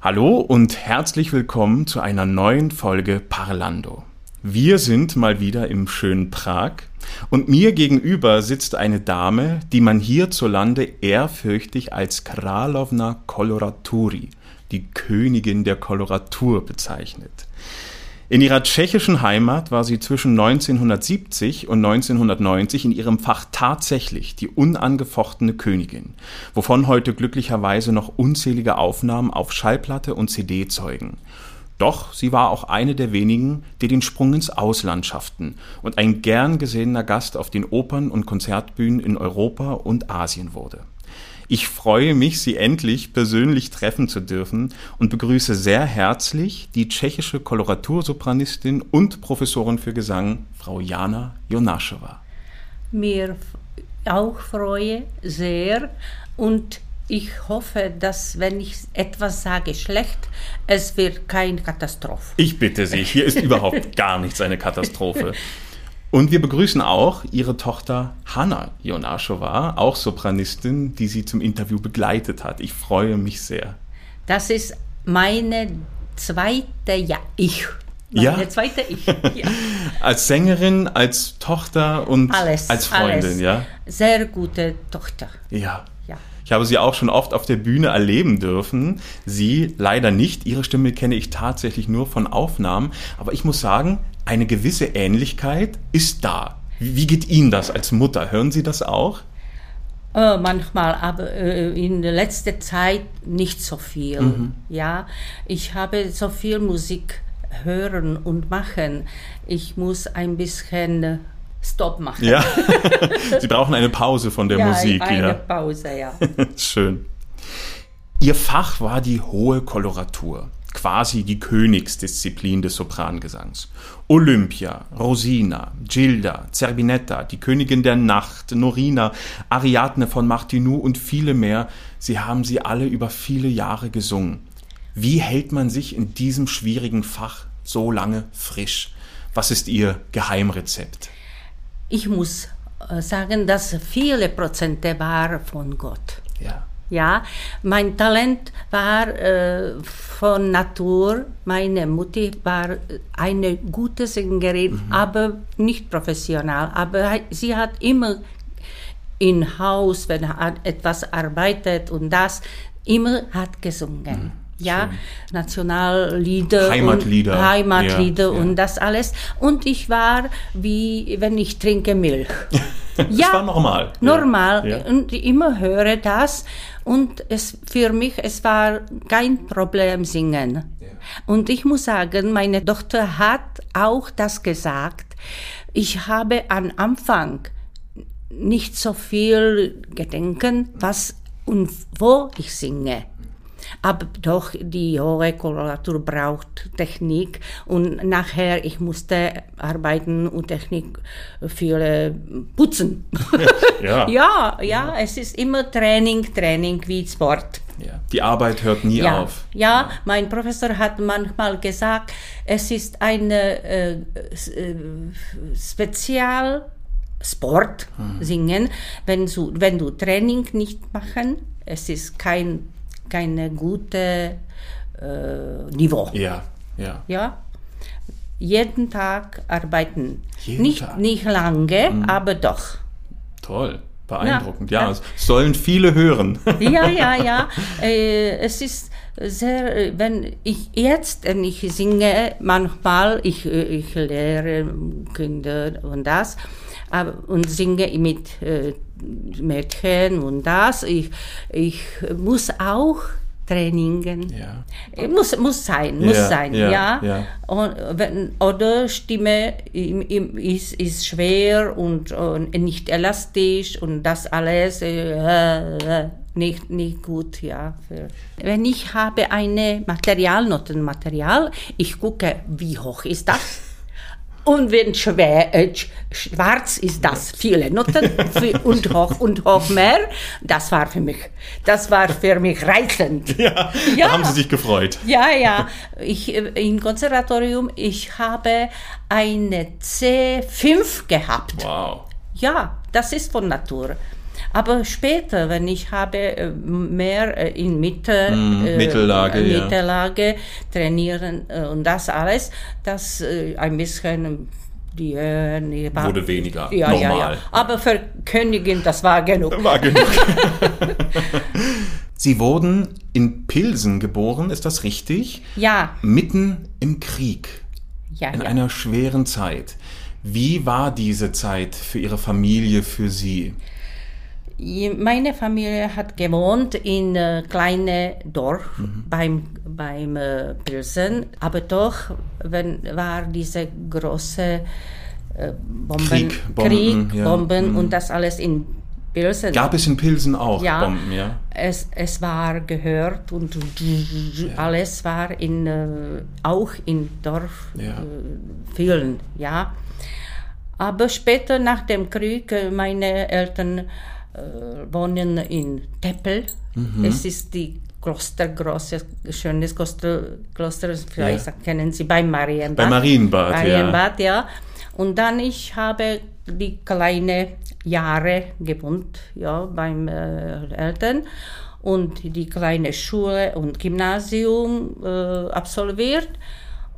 Hallo und herzlich willkommen zu einer neuen Folge Parlando. Wir sind mal wieder im schönen Prag und mir gegenüber sitzt eine Dame, die man hierzulande ehrfürchtig als Kralowna Koloraturi, die Königin der Koloratur bezeichnet. In ihrer tschechischen Heimat war sie zwischen 1970 und 1990 in ihrem Fach tatsächlich die unangefochtene Königin, wovon heute glücklicherweise noch unzählige Aufnahmen auf Schallplatte und CD zeugen. Doch sie war auch eine der wenigen, die den Sprung ins Ausland schafften und ein gern gesehener Gast auf den Opern- und Konzertbühnen in Europa und Asien wurde. Ich freue mich, Sie endlich persönlich treffen zu dürfen und begrüße sehr herzlich die tschechische Koloratursopranistin und Professorin für Gesang, Frau Jana Jonaschewa. Mir auch freue sehr und ich hoffe, dass wenn ich etwas sage schlecht, es wird keine Katastrophe. Ich bitte Sie, hier ist überhaupt gar nichts eine Katastrophe. Und wir begrüßen auch ihre Tochter Hanna Jonaschowa, auch Sopranistin, die sie zum Interview begleitet hat. Ich freue mich sehr. Das ist meine zweite ja ich. Meine ja. zweite ich. Ja. als Sängerin, als Tochter und alles, als Freundin, alles. ja. Sehr gute Tochter. Ja. Ich habe sie auch schon oft auf der Bühne erleben dürfen. Sie leider nicht. Ihre Stimme kenne ich tatsächlich nur von Aufnahmen. Aber ich muss sagen, eine gewisse Ähnlichkeit ist da. Wie geht Ihnen das als Mutter? Hören Sie das auch? Äh, manchmal, aber äh, in der letzten Zeit nicht so viel. Mhm. Ja, ich habe so viel Musik hören und machen. Ich muss ein bisschen Stopp machen. Ja, Sie brauchen eine Pause von der ja, Musik. Eine ja. Pause, ja. Schön. Ihr Fach war die hohe Koloratur, quasi die Königsdisziplin des Soprangesangs. Olympia, Rosina, Gilda, Zerbinetta, die Königin der Nacht, Norina, Ariadne von Martinou und viele mehr, sie haben sie alle über viele Jahre gesungen. Wie hält man sich in diesem schwierigen Fach so lange frisch? Was ist Ihr Geheimrezept? Ich muss äh, sagen, dass viele Prozente war von Gott. Ja. Ja, mein Talent war äh, von Natur. Meine Mutter war eine gute Sängerin, mhm. aber nicht professional. Aber sie hat immer im Haus, wenn er etwas arbeitet und das, immer hat gesungen. Mhm. Ja, Nationallieder, Heimatlieder, und, Heimatlieder ja, ja. und das alles. Und ich war wie wenn ich trinke Milch. das ja, war normal. Normal Ja. und immer höre das und es für mich es war kein Problem singen. Und ich muss sagen, meine Tochter hat auch das gesagt. Ich habe am Anfang nicht so viel gedenken, was und wo ich singe. Aber doch, die hohe Koloratur braucht Technik und nachher ich musste arbeiten und Technik für äh, Putzen. Ja. ja, ja, es ist immer Training, Training wie Sport. Ja. Die Arbeit hört nie Ja, auf. ja, mein Professor hat manchmal gesagt, es ist eine äh, äh, Spezial Sport singen, wenn du, wenn du Training nicht machen, es ist kein keine gute äh, Niveau. Ja, ja. Ja, jeden Tag arbeiten, Jeden nicht Tag. Mhm. nicht lange, aber doch. Toll. Beeindruckend. Ja, Ja, es sollen viele hören. Ja, ja, ja. Äh, es ist sehr, wenn ich jetzt, wenn ich singe, manchmal, ich, ich lehre Kinder und das, aber, und singe mit äh, Mädchen und das. Ich, ich muss auch Trainingen. Ja. Muss, muss sein, muss Ja, sein, ja, ja. Und wenn, oder Stimme im- im- ist, ist schwer und, und nicht elastisch und das alles äh, nicht, nicht gut, ja. Wenn ich habe eine Material, Notenmaterial, ich gucke, wie hoch ist das? Und wenn schwer, äh, schwarz ist das, viele Noten und hoch und hoch mehr, das war für mich, das war für mich reizend. Ja, ja. da haben Sie sich gefreut. Ja, ja. Ich, äh, Im Konservatorium, ich habe eine C5 gehabt. Wow. Ja, das ist von Natur. Aber später, wenn ich habe äh, mehr äh, in Mitte, mm, Mittellage, äh, Mittellage ja. trainieren äh, und das alles, das äh, ein bisschen die äh, wurde weniger ja, normal. Ja, ja. Aber für Königin, das war genug. War genug. Sie wurden in Pilsen geboren, ist das richtig? Ja. Mitten im Krieg. Ja, in ja. einer schweren Zeit. Wie war diese Zeit für Ihre Familie, für Sie? Meine Familie hat gewohnt in äh, kleine Dorf mhm. beim beim äh, Pilsen, aber doch wenn war diese große äh, Bomben, Krieg, Bomben, Krieg, ja. Bomben mhm. und das alles in Pilsen. Gab es in Pilsen auch ja, Bomben, ja? Es, es war gehört und ja. alles war in, äh, auch in Dorf ja. äh, vielen, ja. Aber später nach dem Krieg, äh, meine Eltern wohnen in Teppel. Mhm. Es ist die Kloster, großes, schönes Kloster, Kloster vielleicht ja. kennen Sie bei Marienbad. Bei Marienbad, Marienbad ja. ja. Und dann ich habe die kleine Jahre gewohnt, ja, beim äh, Eltern und die kleine Schule und Gymnasium äh, absolviert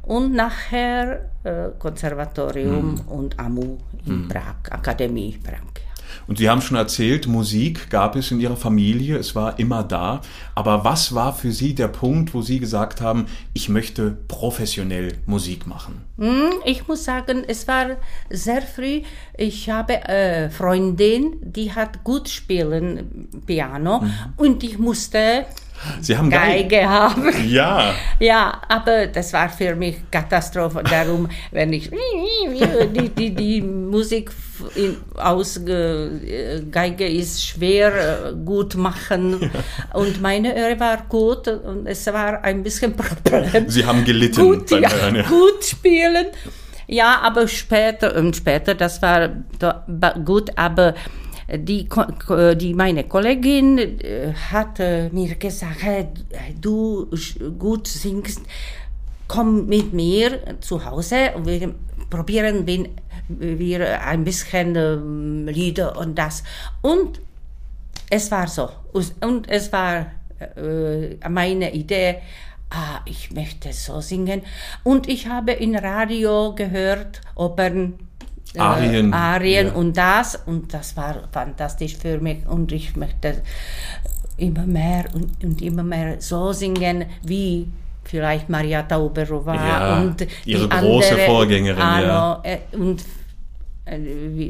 und nachher äh, Konservatorium mhm. und AMU in mhm. Prag, Akademie Prag. Und Sie haben schon erzählt, Musik gab es in Ihrer Familie, es war immer da. Aber was war für Sie der Punkt, wo Sie gesagt haben, ich möchte professionell Musik machen? Hm, ich muss sagen, es war sehr früh. Ich habe eine Freundin, die hat gut spielen Piano mhm. und ich musste Sie haben Geige, Geige haben. Ja. Ja, aber das war für mich Katastrophe. Darum, wenn ich die, die, die Musik in, aus äh, Geige ist schwer äh, gut machen ja. und meine Öre war gut und es war ein bisschen Problem. Sie haben gelitten gut, beim ja, Hören, ja. Gut spielen. Ja, aber später und später, das war gut, aber die, die meine Kollegin äh, hat mir gesagt, hey, du gut singst, komm mit mir zu Hause und wir probieren wir ein bisschen ähm, Lieder und das. Und es war so. Und es war äh, meine Idee, ah, ich möchte so singen. Und ich habe in Radio gehört, Opern, äh, Arien, Arien ja. und das. Und das war fantastisch für mich. Und ich möchte immer mehr und, und immer mehr so singen, wie vielleicht Maria Tauberova ja, und ihre große andere, Vorgängerin. Ano, ja. Äh, und äh,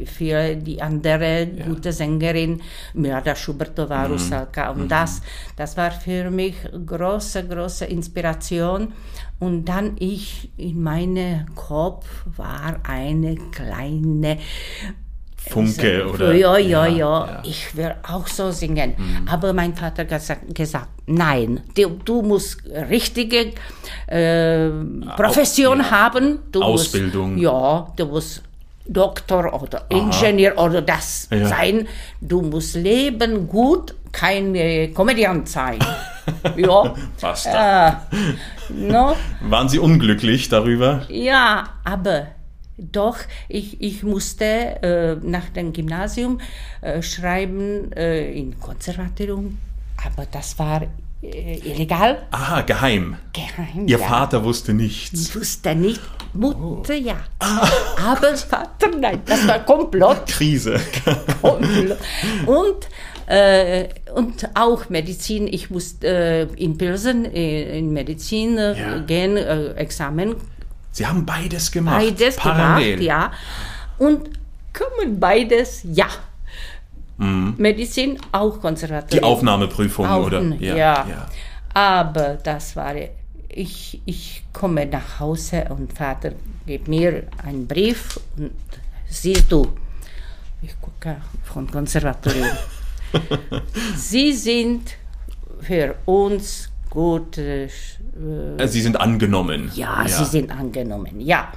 für die andere gute Sängerin, Mirada Schubertová, mhm. Rusalka. Und mhm. das, das war für mich große, große Inspiration. Und dann ich, in meinem Kopf war eine kleine Funke also, oder? Ja, ja, ja, ja, ich will auch so singen. Mhm. Aber mein Vater hat gesagt, nein, du, du musst richtige äh, Profession ja. haben. Du Ausbildung. Musst, ja, du musst Doktor oder Ingenieur Aha. oder das ja. sein. Du musst leben gut, kein äh, Komödiant sein. ja. Basta. Äh, no? Waren Sie unglücklich darüber? Ja, aber doch, ich, ich musste äh, nach dem Gymnasium äh, schreiben äh, im Konservatorium, aber das war illegal. Aha, geheim. Geheim. Ihr ja. Vater wusste nichts. Ich wusste nicht. Mutter oh. ja. Ah. Aber Vater nein. Das war Komplott. Krise. Komplott. Und, äh, und auch Medizin. Ich musste äh, in Pilsen äh, in Medizin äh, ja. gehen, äh, Examen. Sie haben beides gemacht. Beides parallel. gemacht, ja. Und kommen beides, ja. Mhm. Medizin auch konservativ. Die Aufnahmeprüfung, Auf, oder? Ja, ja. ja. Aber das war, ich, ich komme nach Hause und Vater gibt mir einen Brief und siehst du, ich gucke von Konservatorium. Sie sind für uns gut. Äh, Sie sind angenommen. Ja, ja, Sie sind angenommen, ja.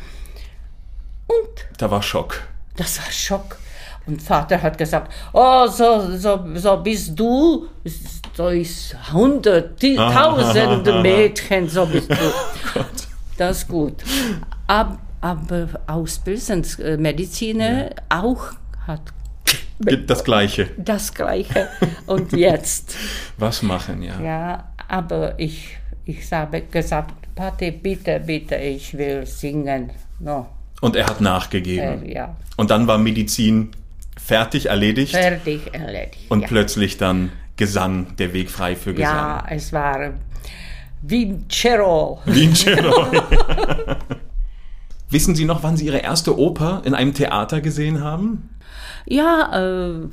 Und Da war Schock. das war Schock. Und Vater hat gesagt, oh, so, so, so bist du, so ist hundert, die- tausend Mädchen, so bist du. Das ist gut. Ab, aber Ausbildungsmediziner auch hat Das Gleiche. das Gleiche. Und jetzt, Was machen, ja. ja, aber ich, ich habe gesagt, Pate, bitte, bitte, ich will singen. No, Und er hat nachgegeben. äh, ja, Und dann war Medizin fertig, erledigt. fertig, erledigt. Und ja. plötzlich dann Gesang, der Weg frei für Gesang. Ja, es war Vincero. Vincero. Wissen Sie noch, wann Sie Ihre erste Oper in einem Theater gesehen haben? Ja, äh,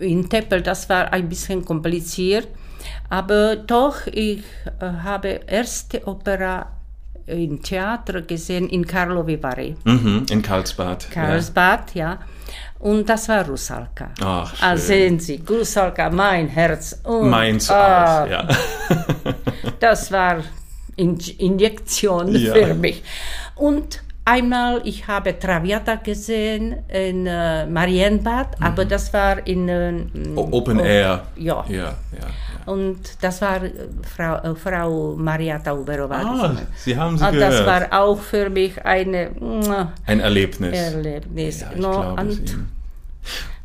in Teppel, das war ein bisschen kompliziert, aber doch, ich äh, habe erste Opera im Theater gesehen in Karlovy Vary, Mhm, in Karlsbad. Karlsbad, ja. Und das war Rusalka. Ach, schön. Ah, sehen Sie, Rusalka, mein Herz. Und, Meins ah, auch, ja. Das war In Injektion Ja. für mich. Und einmal, ich habe Traviata gesehen in äh, Marienbad, aber das war in äh, Mhm. Open Air. Ja. Ja, ja. Und das war äh, Frau, äh, Frau Maria Tauberova. Ah, Sie haben sie Ah, gehört. das war auch für mich eine Ein Erlebnis. Erlebnis. Ja, ich No, und.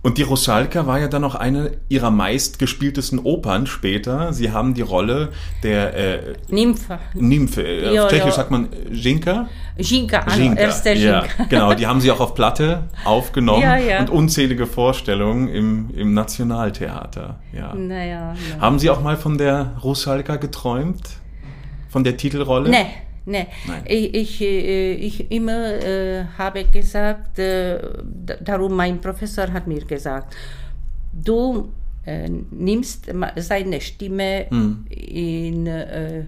Und die Rusalka war ja dann noch eine ihrer meistgespieltesten Opern später. Sie haben die Rolle der äh, Nympha. Nymphe, äh, Ja, auf Tschechisch ja. sagt man Jinka. Ginka, ano, Jinka. erste ja, genau, die haben sie auch auf Platte aufgenommen Ja, ja. und unzählige Vorstellungen im, im Nationaltheater. Ja. Naja, na. Haben Sie auch mal von der Rusalka geträumt? Von der Titelrolle? Nee, nee. Nein. Ich, ich, äh, ich immer äh, habe gesagt, äh, darum mein Professor hat mir gesagt, du äh, nimmst seine Stimme Hm. in äh,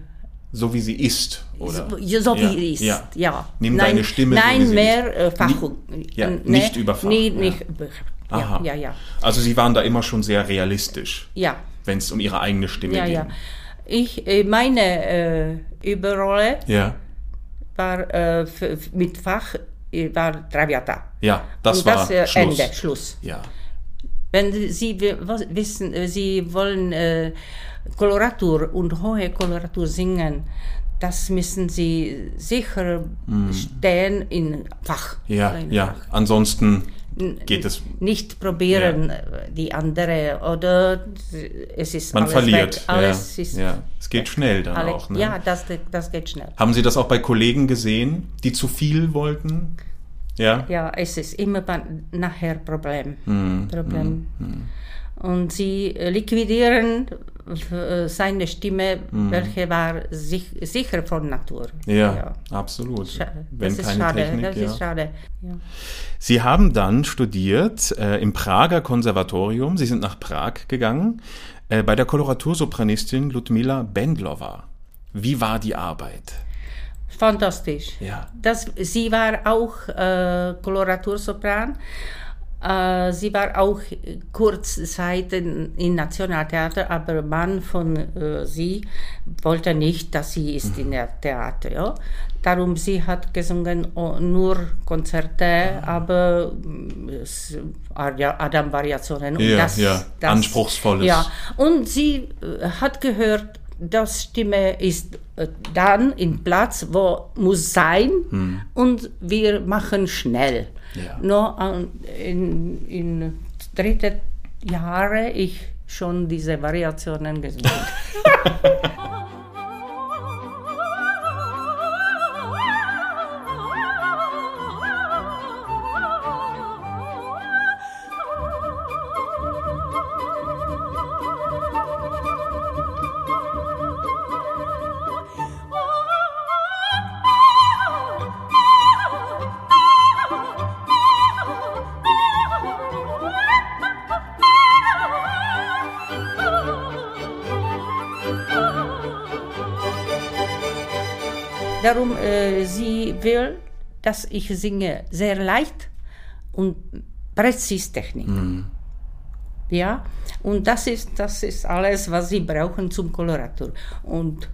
So wie sie ist, oder? so, so Ja, wie ist. ja. Ja. Nimm nein, deine Stimme so, Nein, wie sie mehr ist. äh, Fachung. ja, Äh, nicht über Fach, Nee, ja. nicht. Aha. ja, ja. Also Sie waren da immer schon sehr realistisch, Ja. wenn es um Ihre eigene Stimme Ja, ging. ja. Ich, äh, meine äh, Überrolle Ja, war äh, mit Fach äh, war Traviata. ja, das Und war das äh, Schluss. Ende, Schluss. Ja, Wenn Sie wissen, äh, Sie wollen äh, Koloratur und hohe Koloratur singen, das müssen Sie sicher stehen in Fach. Ja, In ja. Fach. Ansonsten geht es. Nicht probieren äh, die andere oder es ist Man alles verliert. Weg. Alles ja, ist ja. Es geht schnell dann alle, auch. Ne? Ja, das, das geht schnell. Haben Sie das auch bei Kollegen gesehen, die zu viel wollten? Ja. Ja, es ist immer nachher Problem. Hm, Problem. Und sie liquidieren seine Stimme, welche war sich, sicher von Natur. Hm. Ja, absolut. Scha- Wenn das ist keine schade. Technik. das ja. ist schade. Ja. Sie haben dann studiert äh, im Prager Konservatorium. Sie sind nach Prag gegangen äh, bei der Koloratursopranistin Ludmila Bendlova. Wie war die Arbeit? Fantastisch. Ja. Das, sie war auch äh, Koloratursopran. Äh, sie war auch kurze Zeit in Nationaltheater, aber Mann von äh, sie wollte nicht, dass sie ist in der Theater. Ja? Darum sie hat gesungen oh, nur Konzerte, aber mm, es- Adam-Variationen. und Ja, ja, Anspruchsvolles. Ja, und sie äh, hat gehört, das Stimme ist äh, dann im Platz, wo muss sein und wir machen schnell. Ja. Nur an- in, in dritte Jahre ich schon diese Variationen gesungen. dass ich singe sehr leicht und präzis Technik. Ja, und das ist, das ist alles, was sie brauchen zum Koloratur. Und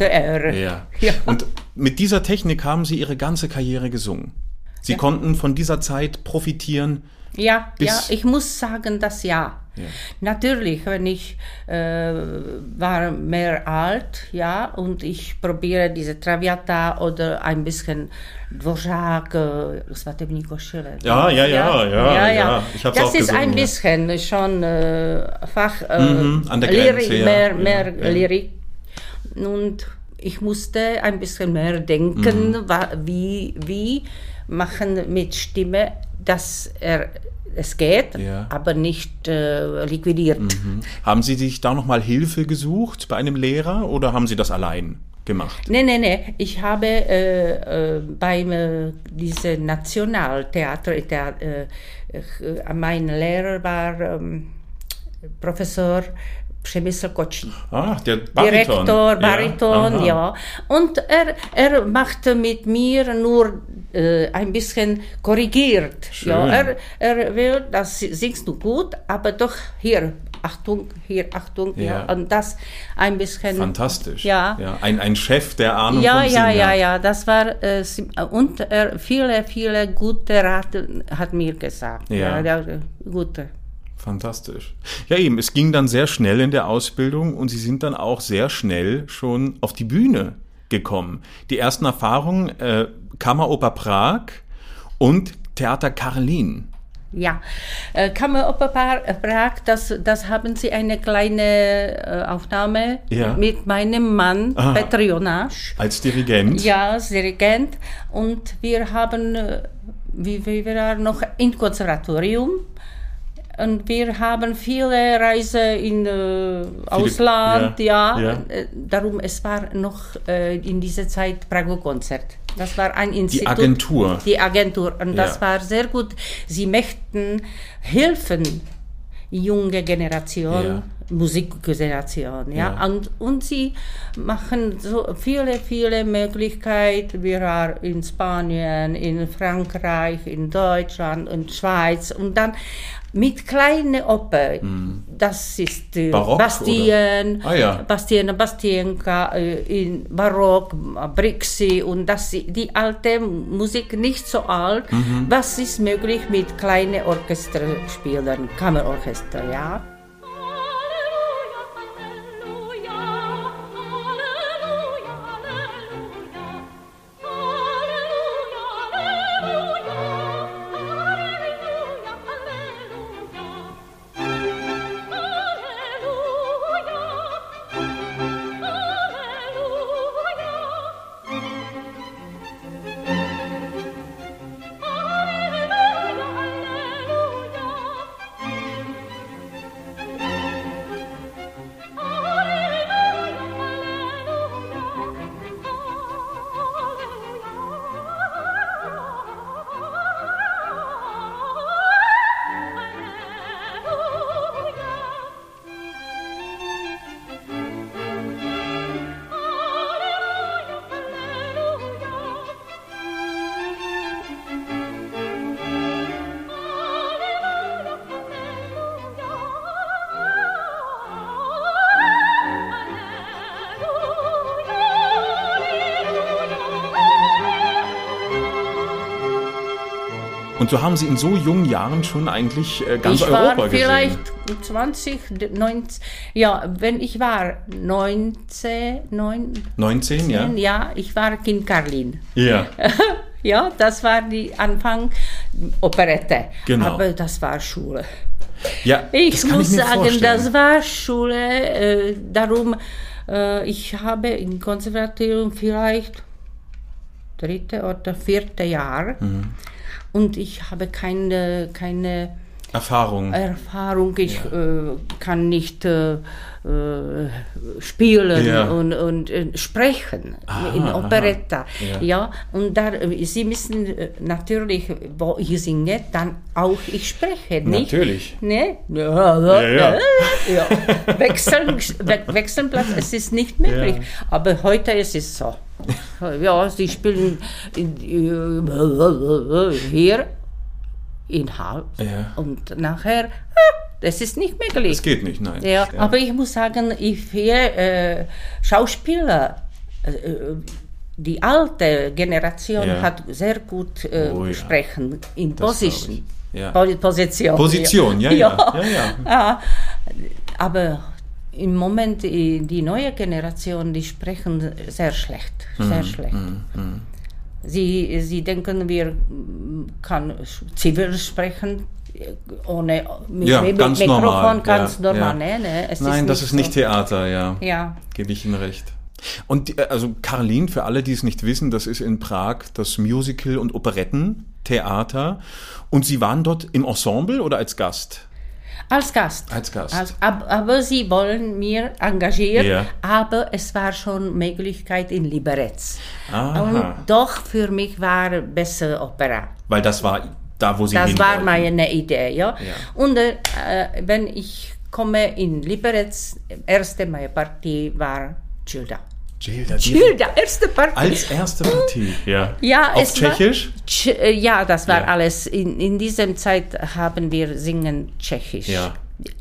Ehre. Ja. Ja. Und mit dieser Technik haben Sie Ihre ganze Karriere gesungen. Sie konnten von dieser Zeit profitieren. Ja, Bis- ja, ich muss sagen, das ja. Natürlich, wenn ich äh, war mehr alt, ja, und ich probiere diese Traviata oder ein bisschen Dvořák, äh, Svatební košile. Ja, ja, ja, ja, ja. Ich hab's das auch ist gesungen, ein ja. bisschen schon äh, Fach, äh, Mhm, an der Lyrik, Grenze, ja. mehr, Ja, mehr ja. Lyrik. Und ich musste ein bisschen mehr denken, Mhm. wie, wie machen mit Stimme, dass er, es geht, Ja. aber nicht äh, liquidiert. Mhm. Haben Sie sich da nochmal Hilfe gesucht bei einem Lehrer oder haben Sie das allein gemacht? Nee, nee, nee. Ich habe äh, äh, beim äh, diese Nationaltheater, Thea- äh, äh, mein Lehrer war ähm, Professor Přemysl Kočí. Ah, der Bariton. Direktor, Bariton, aha. ja. Und er, er machte mit mir nur äh, ein bisschen korrigiert. Schön. Ja, er, er will, das singst du gut, aber doch hier, Achtung, hier, Achtung, ja. Ja. Und das ein bisschen. Fantastisch. Ja. ja ein, ein Chef, der Ahnung Ja, vom ja, ja, hat. ja, das war, äh, und er viele, viele gute Rat hat mir gesagt. Ja. ja gute. Fantastisch. Ja, eben, es ging dann sehr schnell in der Ausbildung und Sie sind dann auch sehr schnell schon auf die Bühne gekommen. Die ersten Erfahrungen, äh, Kammeroper Prag und Theater Karlin. Ja, äh, Kammeroper äh, Prag, das, das haben Sie eine kleine äh, Aufnahme Ja. mit meinem Mann Aha. Petr Jonáš. Als Dirigent. Ja, als Dirigent. Und wir haben, wie, wie wir waren noch im Konservatorium. Und wir haben viele Reisen in äh, Ausland, ja, ja. ja. Äh, Darum, es war noch äh, in dieser Zeit Prago-Konzert. Das war ein Institut. Agentur. Die Agentur. Und das Ja. war sehr gut. Sie möchten helfen, junge Generation, Ja. Musikgeneration, ja. Ja. Und, und sie machen so viele, viele Möglichkeiten. Wir waren in Spanien, in Frankreich, in Deutschland, in Schweiz und dann mit kleinen Oper. Das ist äh. Barock, Bastien? Ah, ja. Bastien, Bastienka, äh, in Barock, Brixi und das, die alte Musik nicht so alt. Mhm. Was ist möglich mit kleinen Orchesterspielern, Kammerorchester, ja? Und so haben Sie in so jungen Jahren schon eigentlich äh, ganz ich Europa war gesehen. vielleicht 20, 19, ja, wenn ich war 19, 9, 19, ja? ja, ich war in Karlin. Ja. Ja, das war die Anfang Operette. Genau. Aber das war Schule. Ja, Ich muss ich sagen, vorstellen. das war Schule. Äh, darum, äh, ich habe im Konservatorium vielleicht dritte oder vierte Jahr. Mhm. Und ich habe keine, keine Erfahrung. Erfahrung. Ich äh, kann nicht äh, äh, spielen Ja. und, und äh, sprechen Aha, in. Operetta. Ja. Ja. und da, äh, Sie müssen äh, natürlich, wo ich singe, dann auch ich spreche, nicht? Natürlich. Ne? Ja, ja, ja. ja. Wechseln, we wechseln Platz, es ist nicht möglich. Ja. Aber heute ist es so. Ja, sie spielen in, äh, hier in Haus Ja. und nachher, ah, das ist nicht möglich. Das geht nicht, nein. Ja, aber ich muss sagen, ich viele äh, Schauspieler, äh, die alte Generation Ja. hat sehr gut äh, Oh ja. sprechen in Das Position. Ja. Po- Position. Position, ja, ja. ja, ja. Ja, aber im Moment äh, die neue Generation, die sprechen sehr schlecht, Mhm, sehr schlecht. Sie, sie denken, wir mm, kann zivil sprechen äh, ohne mit, Ja, mit ganz Mikrofon normal, ganz ja, normal. ja. Nee, es Nein, das ist nicht so. Theater, ja. Ja, Gebe ich Ihnen recht. Und die, also Caroline, für alle, die es nicht wissen, das ist in Prag das Musical- und Operettentheater. Und Sie waren dort im Ensemble oder als Gast? Als Gast. Als Gast. Als, ab, aber sie wollen mir engagieren, Ja. aber es war schon Möglichkeit in Liberec. Aha. Und doch für mich war besser Opera. Weil das war da, wo Sie Das war wollten. meine Idee, ja. Ja. Und äh, wenn ich komme in Liberec, erste meine Partie war Gilda. Gilda, Gilda, erste Partie. Als erste Partie, ja. Ja, Auf es war- Tschechisch? Tsch- äh, ja, das war Ja. alles. In, in dieser Zeit haben wir singen Tschechisch. Ja.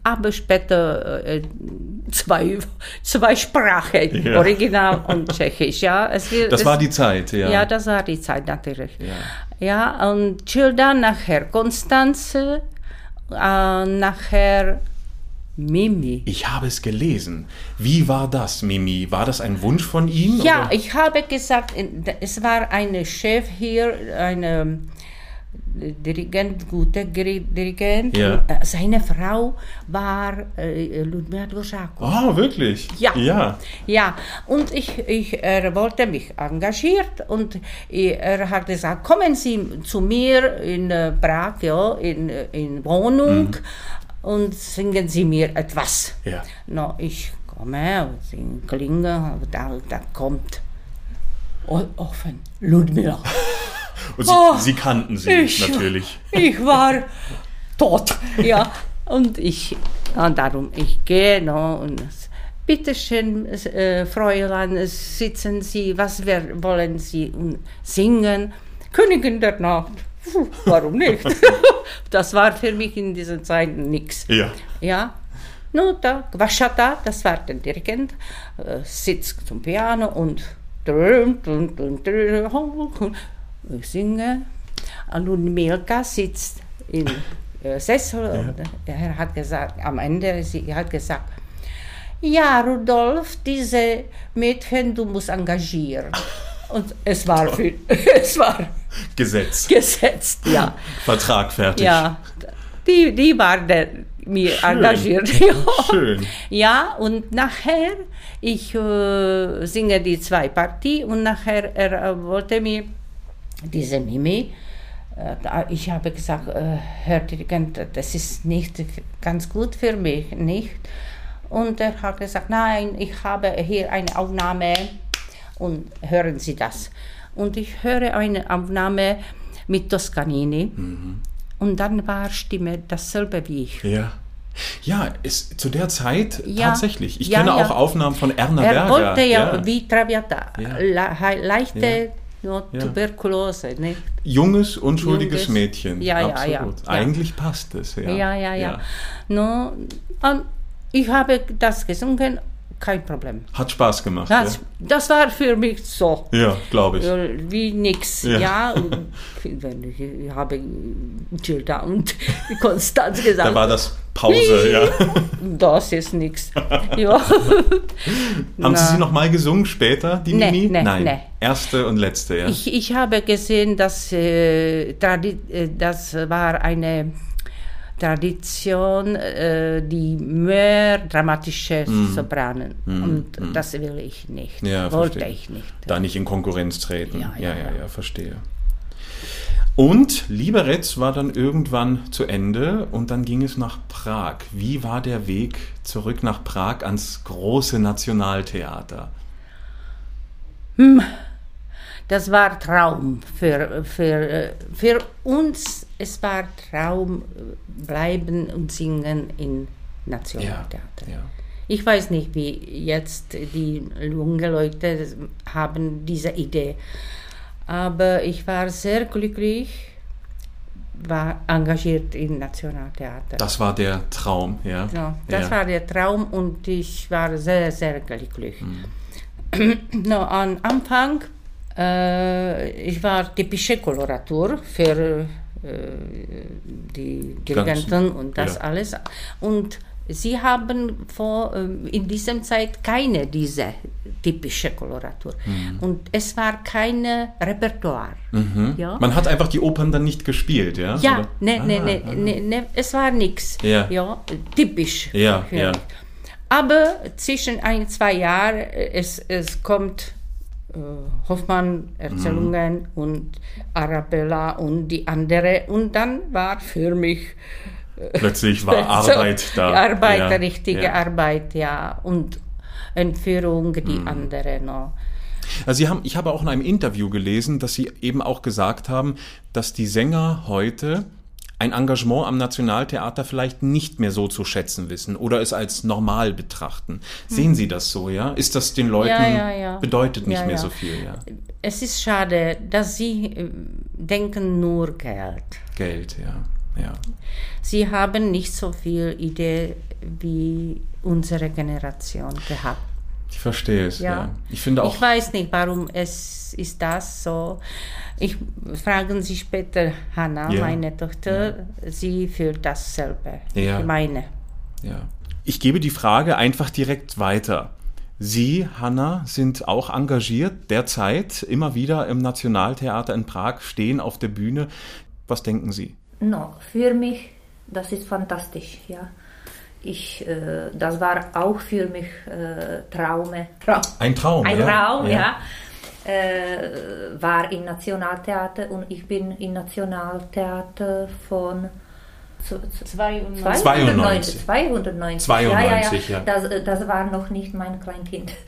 Aber später äh, zwei, zwei Sprachen, Ja. Original und Tschechisch. Ja, es, Das es, war die Zeit, ja. Ja, das war die Zeit natürlich. Ja. Ja, und Gilda, nachher Konstanze, äh, nachher Mimi. Ich habe es gelesen. Wie war das, Mimi? War das ein Wunsch von Ihnen? Ja, oder? ich habe gesagt, es war eine Chef hier, eine Dirigent, guter Dirigent. Ja. Äh, Seine Frau war äh, Ludmila Dvořáková. Ah, wirklich? Ja. Ja. Ja, und ich, ich, er wollte mich engagiert und er hat gesagt, kommen Sie zu mir in äh, Prag, ja, in, in Wohnung und singen Sie mir etwas. Ja. No, ich komme und singe Klinge, da, da kommt offen Ludmila. Und Sie, Oh, Sie kannten sie ich- natürlich. Ich war tot, ja. Und ich, und darum, ich gehe, no, und bitte schön, äh, Fräulein, sitzen Sie, was wer, wollen Sie und singen? Königin der Nacht. Puh, Warum nicht? das war für mich in dieser Zeit nichts. Ja. Ja. No, da, Gwashata, das war der Dirigent, äh, sitzt zum Piano und ich singe. Und Milka sitzt im äh, Sessel und er hat gesagt, am Ende, sie hat gesagt, ja, Rudolf, diese Mädchen, du musst engagieren. Und es war, für, es war Gesetz. gesetzt, ja. Vertrag fertig. Ja, die, die war der, mir Schön. engagiert. Ja. Schön. ja, und nachher, ich äh, singe die zwei Partie und nachher er äh, wollte mir diese Mimi, äh, ich habe gesagt, äh, Herr Dirigent, das ist nicht ganz gut für mich, nicht? Und er hat gesagt, nein, ich habe hier eine Aufnahme und hören Sie das. Und ich höre eine Aufnahme mit Toscanini und dann war Stimme dasselbe wie ich. Ja. Ja, ist zu der Zeit Ja. tatsächlich. Ich Ja, kenne ja. auch Aufnahmen von Erna Er Berger. wollte ja, wie Traviata, leichte nur. Tuberkulose, nicht? Junges, unschuldiges Junges. Mädchen. Ja, Absolut. ja, ja. Eigentlich passt es. Ja, Ja, ja, ja. No, ich habe das gesungen, kein Problem. Hat Spaß gemacht. Das, das war für mich so. ja, ja glaube ich. äh, Wie nix, Ja. ja. ich, habe Gilda und Konstanz gesagt, Da war das Pause, ja. das ist nix. ja. Haben Sie sie noch mal gesungen später, die Nee, Mimi? nee, Nein. nee. Erste und letzte, ja. Ich, ich habe gesehen, dass äh, äh, das war eine Tradition, äh, die mehr dramatische Sopranen. Und das will ich nicht. Mm. Ja, Wollte verstehe. ich nicht. da nicht in Konkurrenz treten. Ja, ja, ja, ja, ja. verstehe. Und Liberec war dann irgendwann zu Ende und dann ging es nach Prag. Wie war der Weg zurück nach Prag ans große Nationaltheater? Das war Traum für, für, äh, für uns. Es war Traum, bleiben und singen in Nationaltheater. ja. Ich weiß nicht, wie jetzt die jungen Leute haben diese Idee. Aber ich war sehr glücklich, war engagiert im Nationaltheater. Das war der Traum, ja. Ja, das ja. war der Traum und ich war sehr, sehr glücklich. Mhm. no, am Anfang Äh, ich war typische Koloratur für die Dirigenten und das ja. alles. Und sie haben vor, äh, in dieser Zeit keine diese typische Koloratur. Und es war keine Repertoire. Ja, Man hat einfach die Opern dann nicht gespielt, ja? ja ne, ne, Ah, ne, ah. ne, ne, es war nichts. Ja. typisch. Ja, ja. Aber zwischen ein, zwei Jahren, äh, es, es kommt äh, Hoffmann Erzählungen Mhm. und Arabella und die andere und dann war für mich Plötzlich war so, Arbeit da. die Arbeit, ja. richtige ja. Arbeit, ja und Entführung, die Mhm. andere noch. Also Sie haben, ich habe auch in einem Interview gelesen, dass Sie eben auch gesagt haben, dass die Sänger heute ein Engagement am Nationaltheater vielleicht nicht mehr so zu schätzen wissen oder es als normal betrachten. Sehen Sie das so, ja? Ist das den Leuten Hm. Ja, ja, ja. bedeutet nicht mehr so viel, ja? Es ist schade, dass sie äh, denken nur Geld. Geld, ja, ja. Sie haben nicht so viel Idee wie unsere Generation gehabt. Ich verstehe es, ja. Ja. Ich finde auch, Ich weiß nicht, warum es ist das so. Ich fragen Sie später Hanna, Ja. meine Tochter, sie fühlt dasselbe. Ja. Ich meine. Ja. Ich gebe die Frage einfach direkt weiter. Sie, Hanna, sind auch engagiert derzeit immer wieder im Nationaltheater in Prag, stehen auf der Bühne. Was denken Sie? No, für mich, das ist fantastisch, ja. Ich, äh, das war auch für mich äh, Traume. Traum. Ein Traum, Ein ja? Traum, Ja. ja. Äh, war im Nationaltheater und ich bin im Nationaltheater von zu- zu- 92. 290. 290. 92, ja. ja, ja. Das, das war noch nicht mein Kleinkind.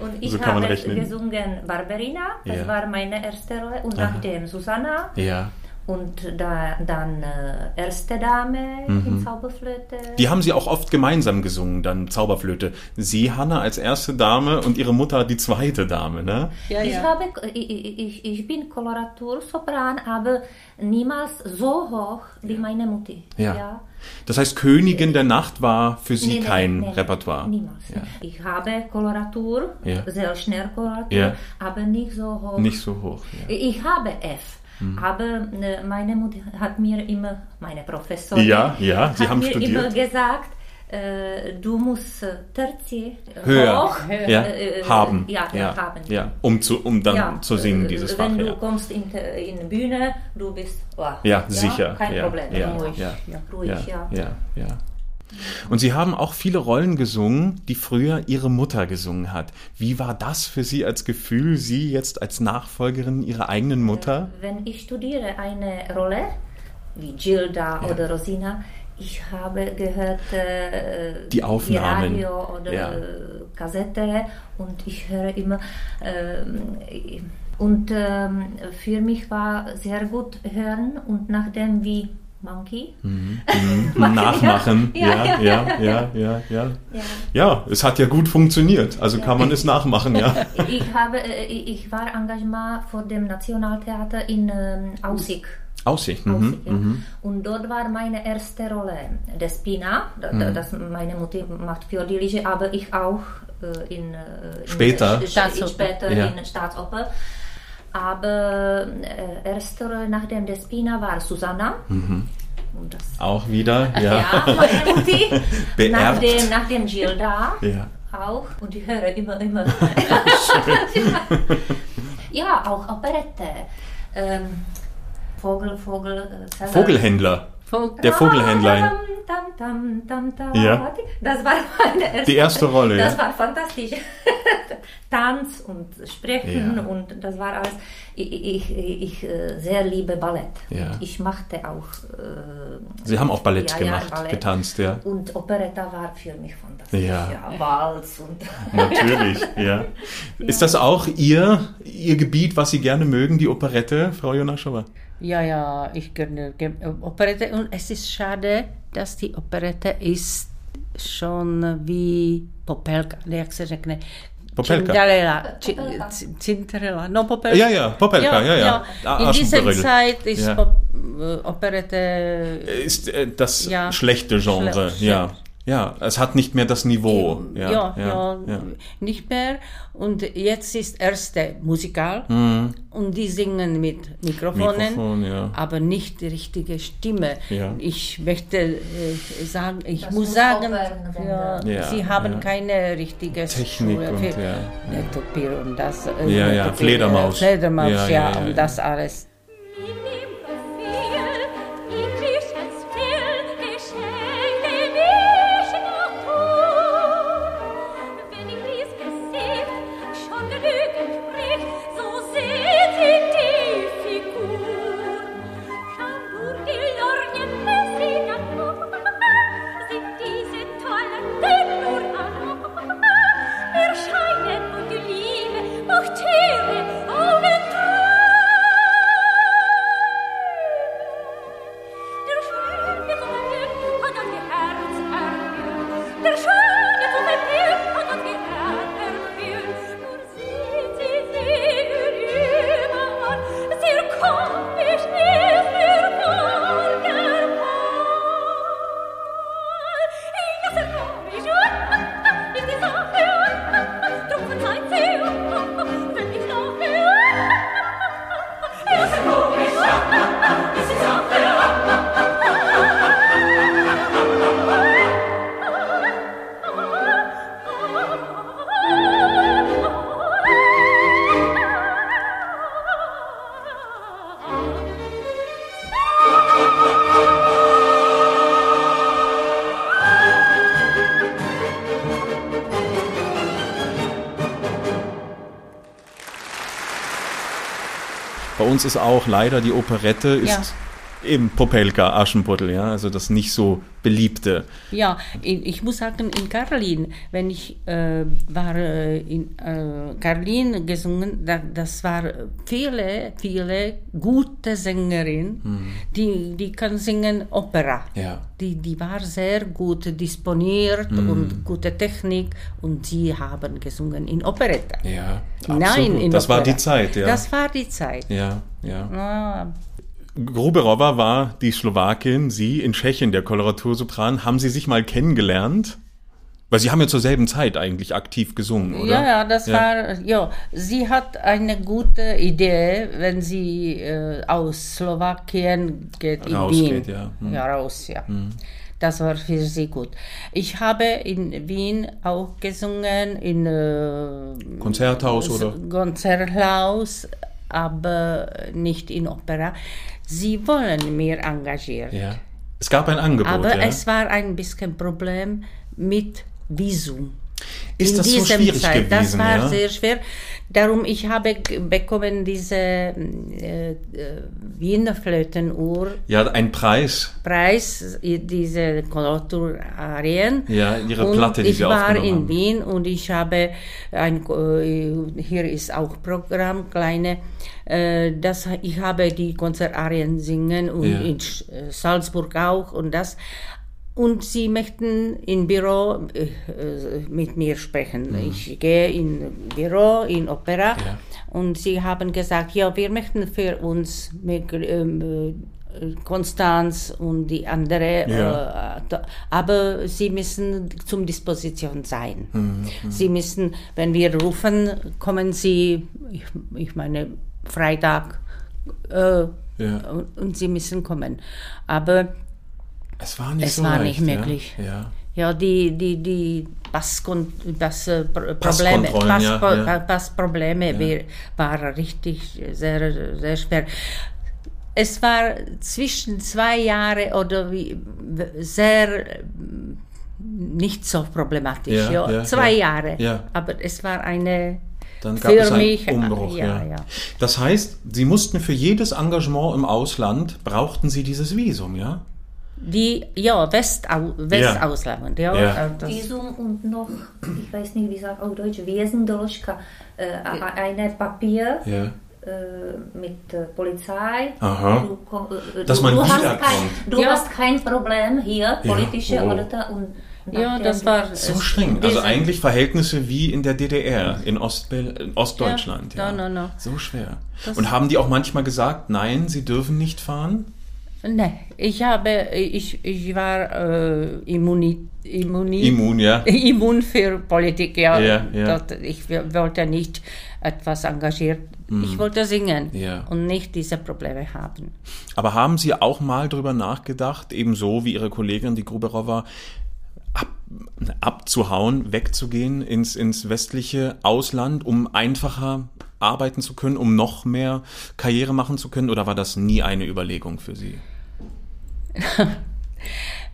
und ich So kann man habe rechnen. gesungen Barberina, das Ja. war meine erste Rolle. Und nachdem Susanna Ja. Und da, dann äh, erste Dame in Zauberflöte. Mhm. Die haben Sie auch oft gemeinsam gesungen, dann Zauberflöte. Sie, Hanna, als erste Dame und Ihre Mutter die zweite Dame, ne? Ja, Ich, ja. habe, ich, ich, ich bin Koloratursopran, aber niemals so hoch wie meine Mutti. Ja. Das heißt, Königin der Nacht war für Sie Nee, nee, kein nee, Repertoire. Niemals. Ja. Ich habe Koloratur, Ja. sehr schnell Koloratur, Ja. aber nicht so hoch. Nicht so hoch. Ja. Ich habe F. Mhm. Aber äh, meine Mutter hat mir immer, meine Professorin, Ja, ja, Sie hat haben mir studiert. immer gesagt, äh, du musst äh, Terzi Höher hoch ja, äh, haben. Ja, ja, haben. ja, um, zu, um dann Ja, zu singen, dieses Fach. Wenn du Ja. kommst in, in Bühne, du bist oh, Ja, sicher. kein ja, Problem. Ja, Ruhig, ja, ja, ruhig, ja, ja. Ja, ja. Und Sie haben auch viele Rollen gesungen, die früher Ihre Mutter gesungen hat. Wie war das für Sie als Gefühl, Sie jetzt als Nachfolgerin Ihrer eigenen Mutter? Wenn ich studiere eine Rolle, wie Gilda oder Rosina, ich habe gehört äh, Die Aufnahmen. Radio oder Ja. äh, Kassette und ich höre immer ähm, und ähm, für mich war sehr gut hören und nachdem wie Monkey Nachmachen. Ja, Ja, ja, ja, ja, ja, ja. ja. Ja, es hat ja gut funktioniert. Also kann man es nachmachen, ja. ich habe äh, ich war Engagement vor dem Nationaltheater in ähm, Aussig. Aussicht. Mhm. Aussig, ja. Und dort war meine erste Rolle Despina, da- da- das meine Mutter macht für die Liege, aber ich auch äh, in, äh, in Später? in, Staatsoper. später Ja. in Staatsoper. Aber äh, erste Rolle nach dem Despina war Susanna. Und das, Auch wieder, ja. ja. Beerbt. nach, dem, nach dem Gilda Ja. auch. Und ich höre immer, immer. ja, auch Operette. Ähm, Vogel, Vogel, äh. Vogelhändler. Vogel. Der Vogelhändler. Tam, tam, tam, Ja. Das war meine erste Die erste Rolle, Das ja. war fantastisch. Tanz und Sprechen Ja. und das war alles. Ich, ich, ich äh, sehr liebe Ballett. Ja. Ich machte auch. Äh, Sie haben auch Ballett ja, ja, gemacht, Ballett. getanzt, ja. Und Operetta war für mich fantastisch. Ja. Walz und. Natürlich, ja. Ist das auch Ihr, Ihr Gebiet, was Sie gerne mögen, die Operette, Frau Jonaschowa? Ja, ja, ich gerne ge- Operette. Und es ist schade, dass die Operette ist schon wie Popelka, jak se řekne. Popelka. Cinderella. Cinderella. No, Popelka. Ja, ja, Popelka, ja, ja. Ah, In dieser. Zeit ist Ja. Pop, äh, Operette Ist äh, das Ja. schlechte Genre, Schle- ja. Ja, es hat nicht mehr das Niveau. Ja, ja, ja, ja. nicht mehr. Und jetzt ist erste Musikal Mhm. und die singen mit Mikrofonen, Mikrofon, ja. aber nicht die richtige Stimme. Ja. Ich möchte äh, sagen, ich Das muss muss sagen, ja, Ja, sie haben ja. keine richtige Technik Schule und für ja, ja. Netopir und das. äh, Ja, ja, Fledermaus. Fledermaus, Ja, ja, ja, ja, und ja. das alles. Uns ist auch leider die Operette ist Ja. eben Popelka, Aschenputtel, ja, also das nicht so beliebte. Ja, ich muss sagen, in Karlin, wenn ich äh, war äh, in äh, Karlin gesungen, da, das war viele, viele gute Sängerinnen, die, die kann singen Opera. Ja. Die, die war sehr gut disponiert und gute Technik und sie haben gesungen in Operetta. Ja, Nein, absolut. in Das war Opera. die Zeit, ja. Das war die Zeit. ja, ja. Ah, Gruberowa war die Slowakin, Sie in Tschechien, der Koloratursopran. Haben Sie sich mal kennengelernt? Weil Sie haben ja zur selben Zeit eigentlich aktiv gesungen, oder? Ja, ja, das war, ja, sie hat eine gute Idee, wenn sie äh, aus Slowakien geht in Rausgeht, Wien. ja. Hm. Ja, raus, ja. Das war für sie gut. Ich habe in Wien auch gesungen, in äh, Konzerthaus oder? Konzerthaus, aber nicht in Opera. Sie wollen mehr engagiert. Ja. Es gab ein Angebot, Aber ja. es war ein bisschen Problem mit Visum. Ist in das so schwierig Zeit. Das gewesen, war ja? sehr schwer. Darum ich habe bekommen diese äh, äh, Wiener Flötenuhr Ja, ein Preis. Preis, diese Kolorarien. Ja, ihre und Platte, die ich sie war aufgenommen in. Wien und ich habe ein, äh, hier ist auch Programm, kleine, äh, das, ich habe die Konzertarien singen und Ja. in äh, Salzburg auch und das. Und sie möchten im Büro äh, äh, mit mir sprechen. Ich gehe in Büro, in Opera Mhm. Ja. und sie haben gesagt, ja, wir möchten für uns mit, ähm, äh, Konstanz und die andere, Ja. äh, da- aber sie müssen zum Disposition sein. Mhm, Sie müssen, wenn wir rufen, kommen sie, ich, ich meine, Freitag, äh, Ja. und, und sie müssen kommen. Aber Es war nicht Es so war leicht, nicht möglich. Ja. ja. ja, die, die, die Passkon Pass, äh, Pro- Probleme, Pass, ja, Pa- ja. Passprobleme wir- waren richtig sehr, sehr schwer. Es war zwischen zwei Jahre oder wie, sehr nicht so problematisch. Ja, Ja, ja, zwei ja. Jahre. Ja. Aber es war eine Dann gab für es einen mich Umbruch. Ja, Ja, ja. Das heißt, Sie mussten für jedes Engagement im Ausland, brauchten Sie dieses Visum, ja? Die, ja, Westau Westausland. Ja. Ja. äh, das- Visum und noch, ich weiß nicht, wie sagt auf Deutsch, Wesendoloschka, äh, eine Papier Ja. äh, mit äh, Polizei. Aha. Du, ko- äh, Dass du, man du, hast wiederkommt. kein, du Ja. hast kein Problem hier, politische Oh. oder und Ja, das war So streng. Also eigentlich Verhältnisse wie in der DDR, in, Ostbel in Ostdeutschland. Ja, Ja, no, no, no. So schwer. Das- Und haben die auch manchmal gesagt, nein, sie dürfen nicht fahren? Ne, ich habe, ich, ich war äh, immuni, immuni, Immun, ja. immun für Politik, ja. Ja, ja. Dort, ich wollte nicht etwas engagiert. Ich wollte singen Mhm. Ja. und nicht diese Probleme haben. Aber haben Sie auch mal drüber nachgedacht, ebenso wie Ihre Kollegin, die Gruberowa, ab, abzuhauen, wegzugehen ins, ins westliche Ausland, um einfacher arbeiten zu können, um noch mehr Karriere machen zu können? Oder war das nie eine Überlegung für Sie?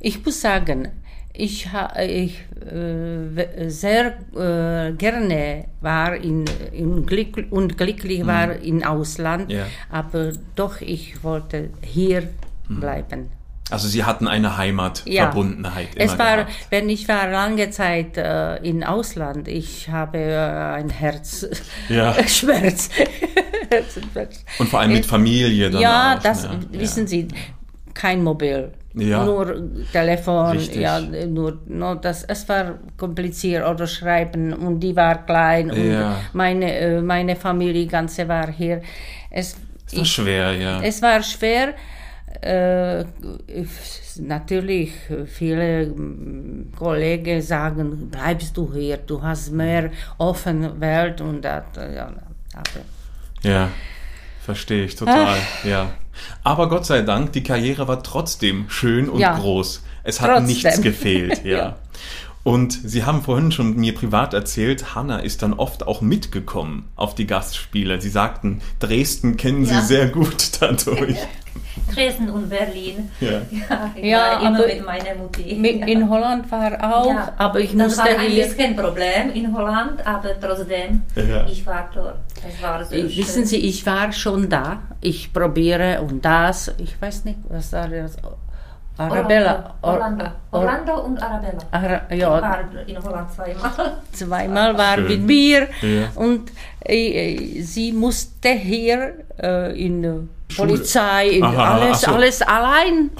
Ich muss sagen, ich, ich äh, sehr äh, gerne war in, in Glück und glücklich war im Ausland, Mhm. Ja. aber doch ich wollte hier bleiben. Also Sie hatten eine Heimatverbundenheit immer es war, gehabt. wenn ich war lange Zeit äh, im Ausland, ich habe äh, ein Ja. Herzschmerz. Herzschmerz. Und vor allem mit Familie dann ja, auch. das ne? wissen Sie, kein Mobil. Ja. Nur Telefon, Richtig. ja, nur, nur das, es war kompliziert oder schreiben und die war klein und Ja. meine, äh, meine Familie ganze war hier. Es, Das war schwer, ja. es war schwer. Äh, natürlich, viele mm, Kollegen sagen, bleibst du hier, du hast mehr offene Welt und das, ja, aber Ja, verstehe ich total, ja. Aber Gott sei Dank, die Karriere war trotzdem schön und Ja. groß. Es hat Trotzdem. nichts gefehlt, ja. Ja. Und Sie haben vorhin schon mir privat erzählt, Hanna ist dann oft auch mitgekommen auf die Gastspiele. Sie sagten, Dresden kennen Sie Ja. sehr gut dadurch. Dresden und Berlin. Ja. Ja, ich Ja, war immer aber mit meiner Mutti. Mit, in Holland war auch, Ja, aber ich das musste war ein bisschen Problem in Holland, aber trotzdem, Ja. ich war dort. Es war so schön. Wissen Sie, ich war schon da. Ich probiere und das. Ich weiß nicht, was war das? Arabella. Orlando. Or- Orlando, Orlando und Arabella. Ara- Ich ja, war in Holland zweimal. zweimal war Schön. mit mir Ja. und äh, äh, sie musste hier äh, in Schule. Polizei, in Aha, alles, so. alles allein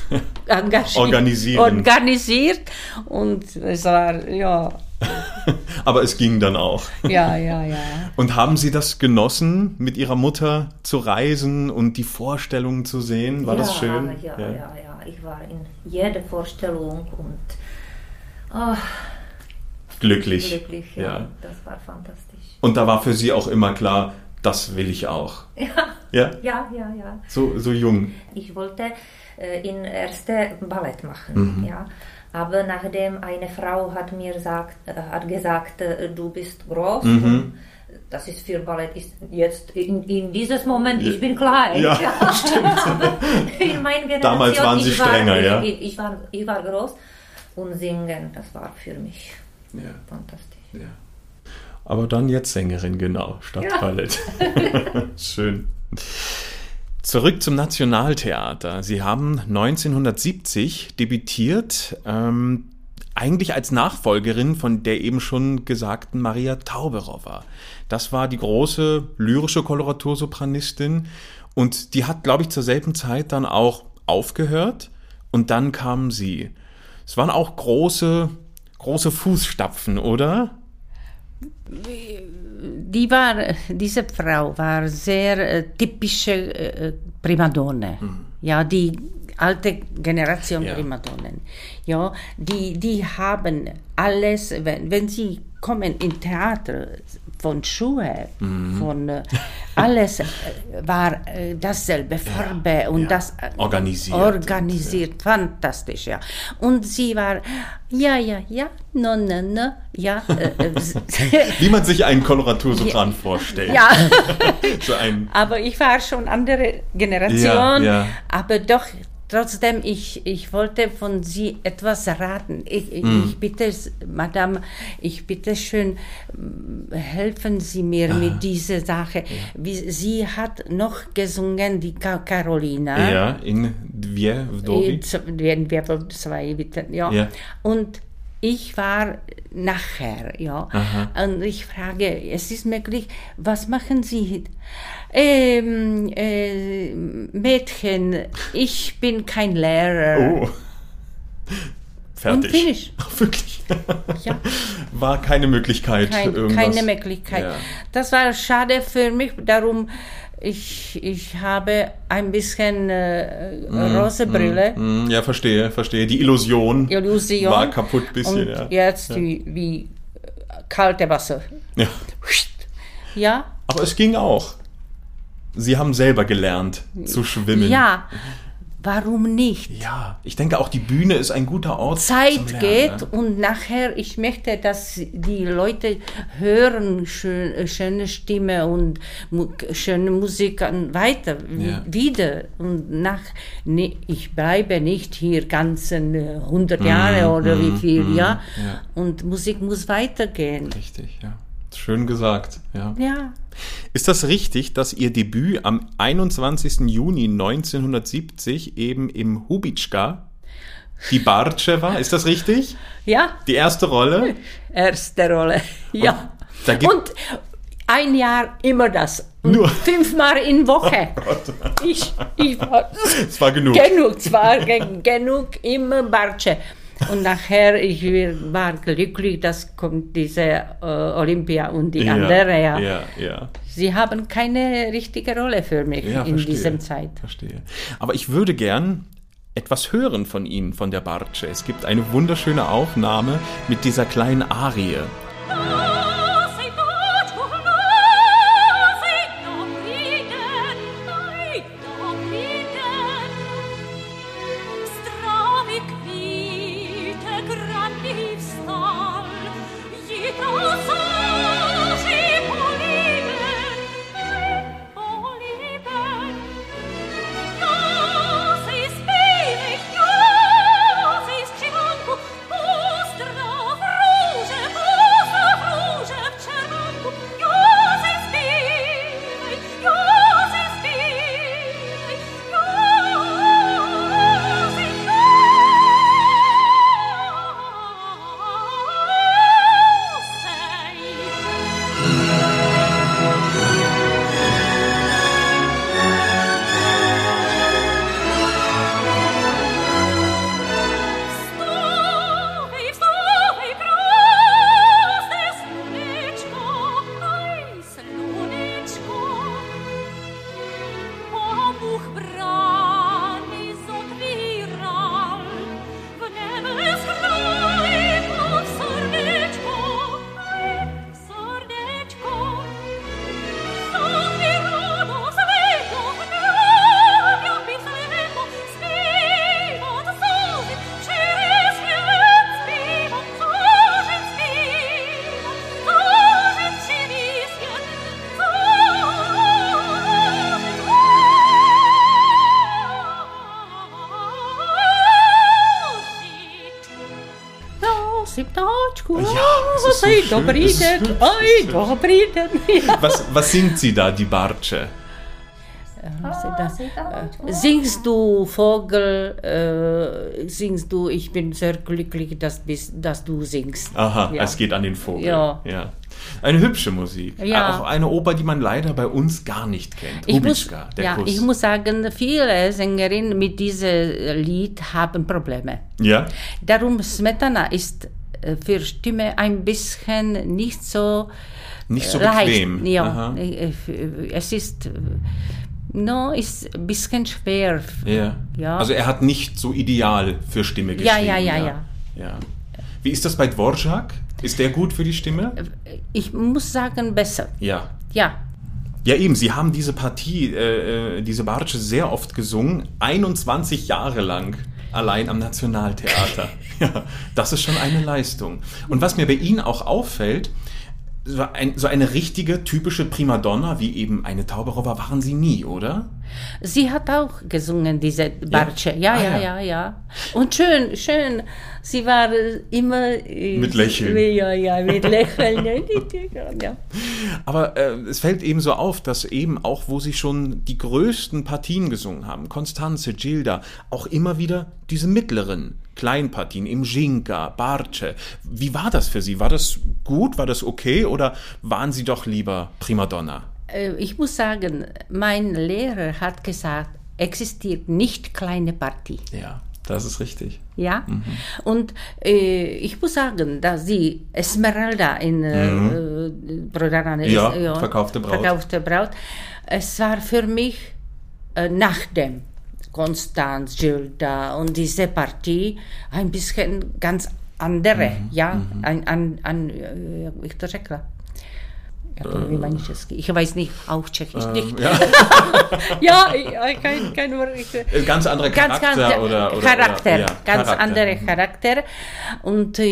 engagiert, Organisieren. organisiert und es war, ja, Aber es ging dann auch. ja, ja, ja. Und haben Sie das genossen, mit Ihrer Mutter zu reisen und die Vorstellungen zu sehen? War ja, das schön? Ja, ja, ja, Ich war in jeder Vorstellung und oh, Glücklich. glücklich. Ja. Ja. Das war fantastisch. Und da war für Sie auch immer klar, das will ich auch. Ja, Ja? ja, ja. ja. So, so jung. Ich wollte äh, in erste Ballett machen, ja. Aber nachdem eine Frau hat mir sagt, äh, hat gesagt, äh, du bist groß, und das ist für Ballett ist jetzt in, in dieses Moment, ich bin klein. Ja, meiner Generation, Damals waren Sie ich war, strenger, ja? Ich, ich, war, ich war groß und singen, das war für mich Ja. fantastisch. Ja. Aber dann jetzt Sängerin, genau, statt Ja. Ballett. Schön. Zurück zum Nationaltheater. Sie haben 1970 debütiert, ähm, eigentlich als Nachfolgerin von der eben schon gesagten Maria Tauberowa. Das war die große lyrische Koloratursopranistin und die hat, glaube ich, zur selben Zeit dann auch aufgehört und dann kam sie. Es waren auch große, große Fußstapfen, oder? Die war, diese Frau war sehr äh, typische äh, Primadonne. Ja, die alte Generation Ja. Primadonnen. Ja, die, die haben alles, wenn, wenn sie kommen in Theater, von Schuhe, von äh, alles äh, war äh, dasselbe Farbe und ja. das äh, Organisiert. organisiert, fantastisch, ja. Und sie war, ja, ja, ja, no, no, no, ja. Äh, äh, Wie man sich einen Koloratursopran vorstellt. ja, So ein, aber ich war schon andere Generation, Ja, ja. aber doch trotzdem, ich, ich wollte von Sie etwas raten. Ich, Mhm. ich bitte, Madame, ich bitte schön, helfen Sie mir mit dieser Sache. Wie, sie hat noch gesungen, die Carolina. ja, in Dwie. In Werden wir wohl zwei, bitte, ja. Ja. Und ich war nachher, ja. Und ich frage, es ist möglich, was machen Sie? Ähm, äh, Mädchen, ich bin kein Lehrer. Oh. Fertig. Wirklich? Ja. War keine Möglichkeit. Kein, irgendwas. keine Möglichkeit. Ja. Das war schade für mich, darum ich, ich habe ein bisschen äh, rosa Brille. Hm, ja, verstehe, verstehe. Die Illusion, Illusion. war kaputt bisschen, und ja. jetzt wie, wie äh, kalte Wasser. ja. Ja, Aber es ging auch. Sie haben selber gelernt zu schwimmen. ja. Warum nicht? Ja, ich denke auch die Bühne ist ein guter Ort. Zeit geht ne? und nachher, ich möchte, dass die Leute hören schön, äh, schöne Stimme und mu schöne Musik an, weiter, Ja. wieder. Und nach, ne, ich bleibe nicht hier ganzen äh, 100 Jahre oder wie viel, ja? Mhm, ja. Und Musik muss weitergehen. Richtig, ja. Schön gesagt, ja. Ja, Ist das richtig, dass Ihr Debüt am 21. Juni 1970 eben im Hubitschka die Barce war? Ist das richtig? ja, Die erste Rolle? erste Rolle, ja. gibt- und ein Jahr immer das. Und Nur- fünfmal in Woche. Ich, ich war Es war genug. genug, zwar ge- genug immer Barce. Und nachher, ich war glücklich, dass kommt diese äh, Olympia und die andere. Ja. ja, ja. Sie haben keine richtige Rolle für mich Ja, in diesem Zeit. Verstehe. Aber ich würde gern etwas hören von Ihnen, von der Barce. Es gibt eine wunderschöne Aufnahme mit dieser kleinen Arie. Ist dobry den. Ja. Was, was singt sie da, die Barce? Äh, Singst du Vogel, äh, singst du, ich bin sehr glücklich, dass, bist, dass du singst. Aha, Ja. es geht an den Vogel. Ja. ja. Eine hübsche Musik. Ja. Auch eine Oper, die man leider bei uns gar nicht kennt. Ich muss, der ja, Kuss. ich muss sagen, viele Sängerinnen mit diesem Lied haben Probleme. ja? Darum Smetana ist äh, für Stimme ein bisschen nicht so Nicht so leicht. bequem. Ja, Aha. äh, es ist äh, no, ist ein bisschen schwer. Ja. Ja. Also er hat nicht so ideal für Stimme Ja, geschrieben. ja, ja, ja. ja. Wie ist das bei Dvorak? Ist der gut für die Stimme? Ich muss sagen, besser. Ja. Ja, Ja, eben, Sie haben diese Partie, äh, äh, diese Barce sehr oft gesungen, 21 Jahre lang allein am Nationaltheater. ja, das ist schon eine Leistung. Und was mir bei Ihnen auch auffällt, so, ein, so eine richtige, typische Primadonna, wie eben eine Tauberowa, waren Sie nie, oder? sie hat auch gesungen, diese Barce. Ja, Ah, ja, ja. ja, ja. Und schön, schön. Sie war äh, immer... äh, Mit Lächeln. Ja, ja, mit Lächeln. ja. Aber äh, es fällt eben so auf, dass eben auch, wo sie schon die größten Partien gesungen haben, Constanze, Gilda, auch immer wieder diese mittleren Kleinpartien, im Jinka, Barce. Wie war das für Sie? War das gut? War das okay? Oder waren Sie doch lieber Primadonna? Äh, Ich muss sagen, mein Lehrer hat gesagt, existiert nicht kleine Partie. Ja, das ist richtig. Ja, und äh, ich muss sagen, dass sie Esmeralda in äh, äh, Prodarane Ja, verkaufte Braut. verkaufte Braut es war für mich äh, nach dem Konstanz, Gilda und diese Partie ein bisschen ganz andere, ja, ein, ein, ein, äh, jak bych to řekla? Česky. Ich weiß nicht, auch Tschechisch nicht. Ja. Ja, ich- kein, kein Wort. Ich, Äh, Ganz andere ganz, Charakter ganz oder, oder Charakter, oder, ja, ganz Charakter. andere Charakter. Und äh,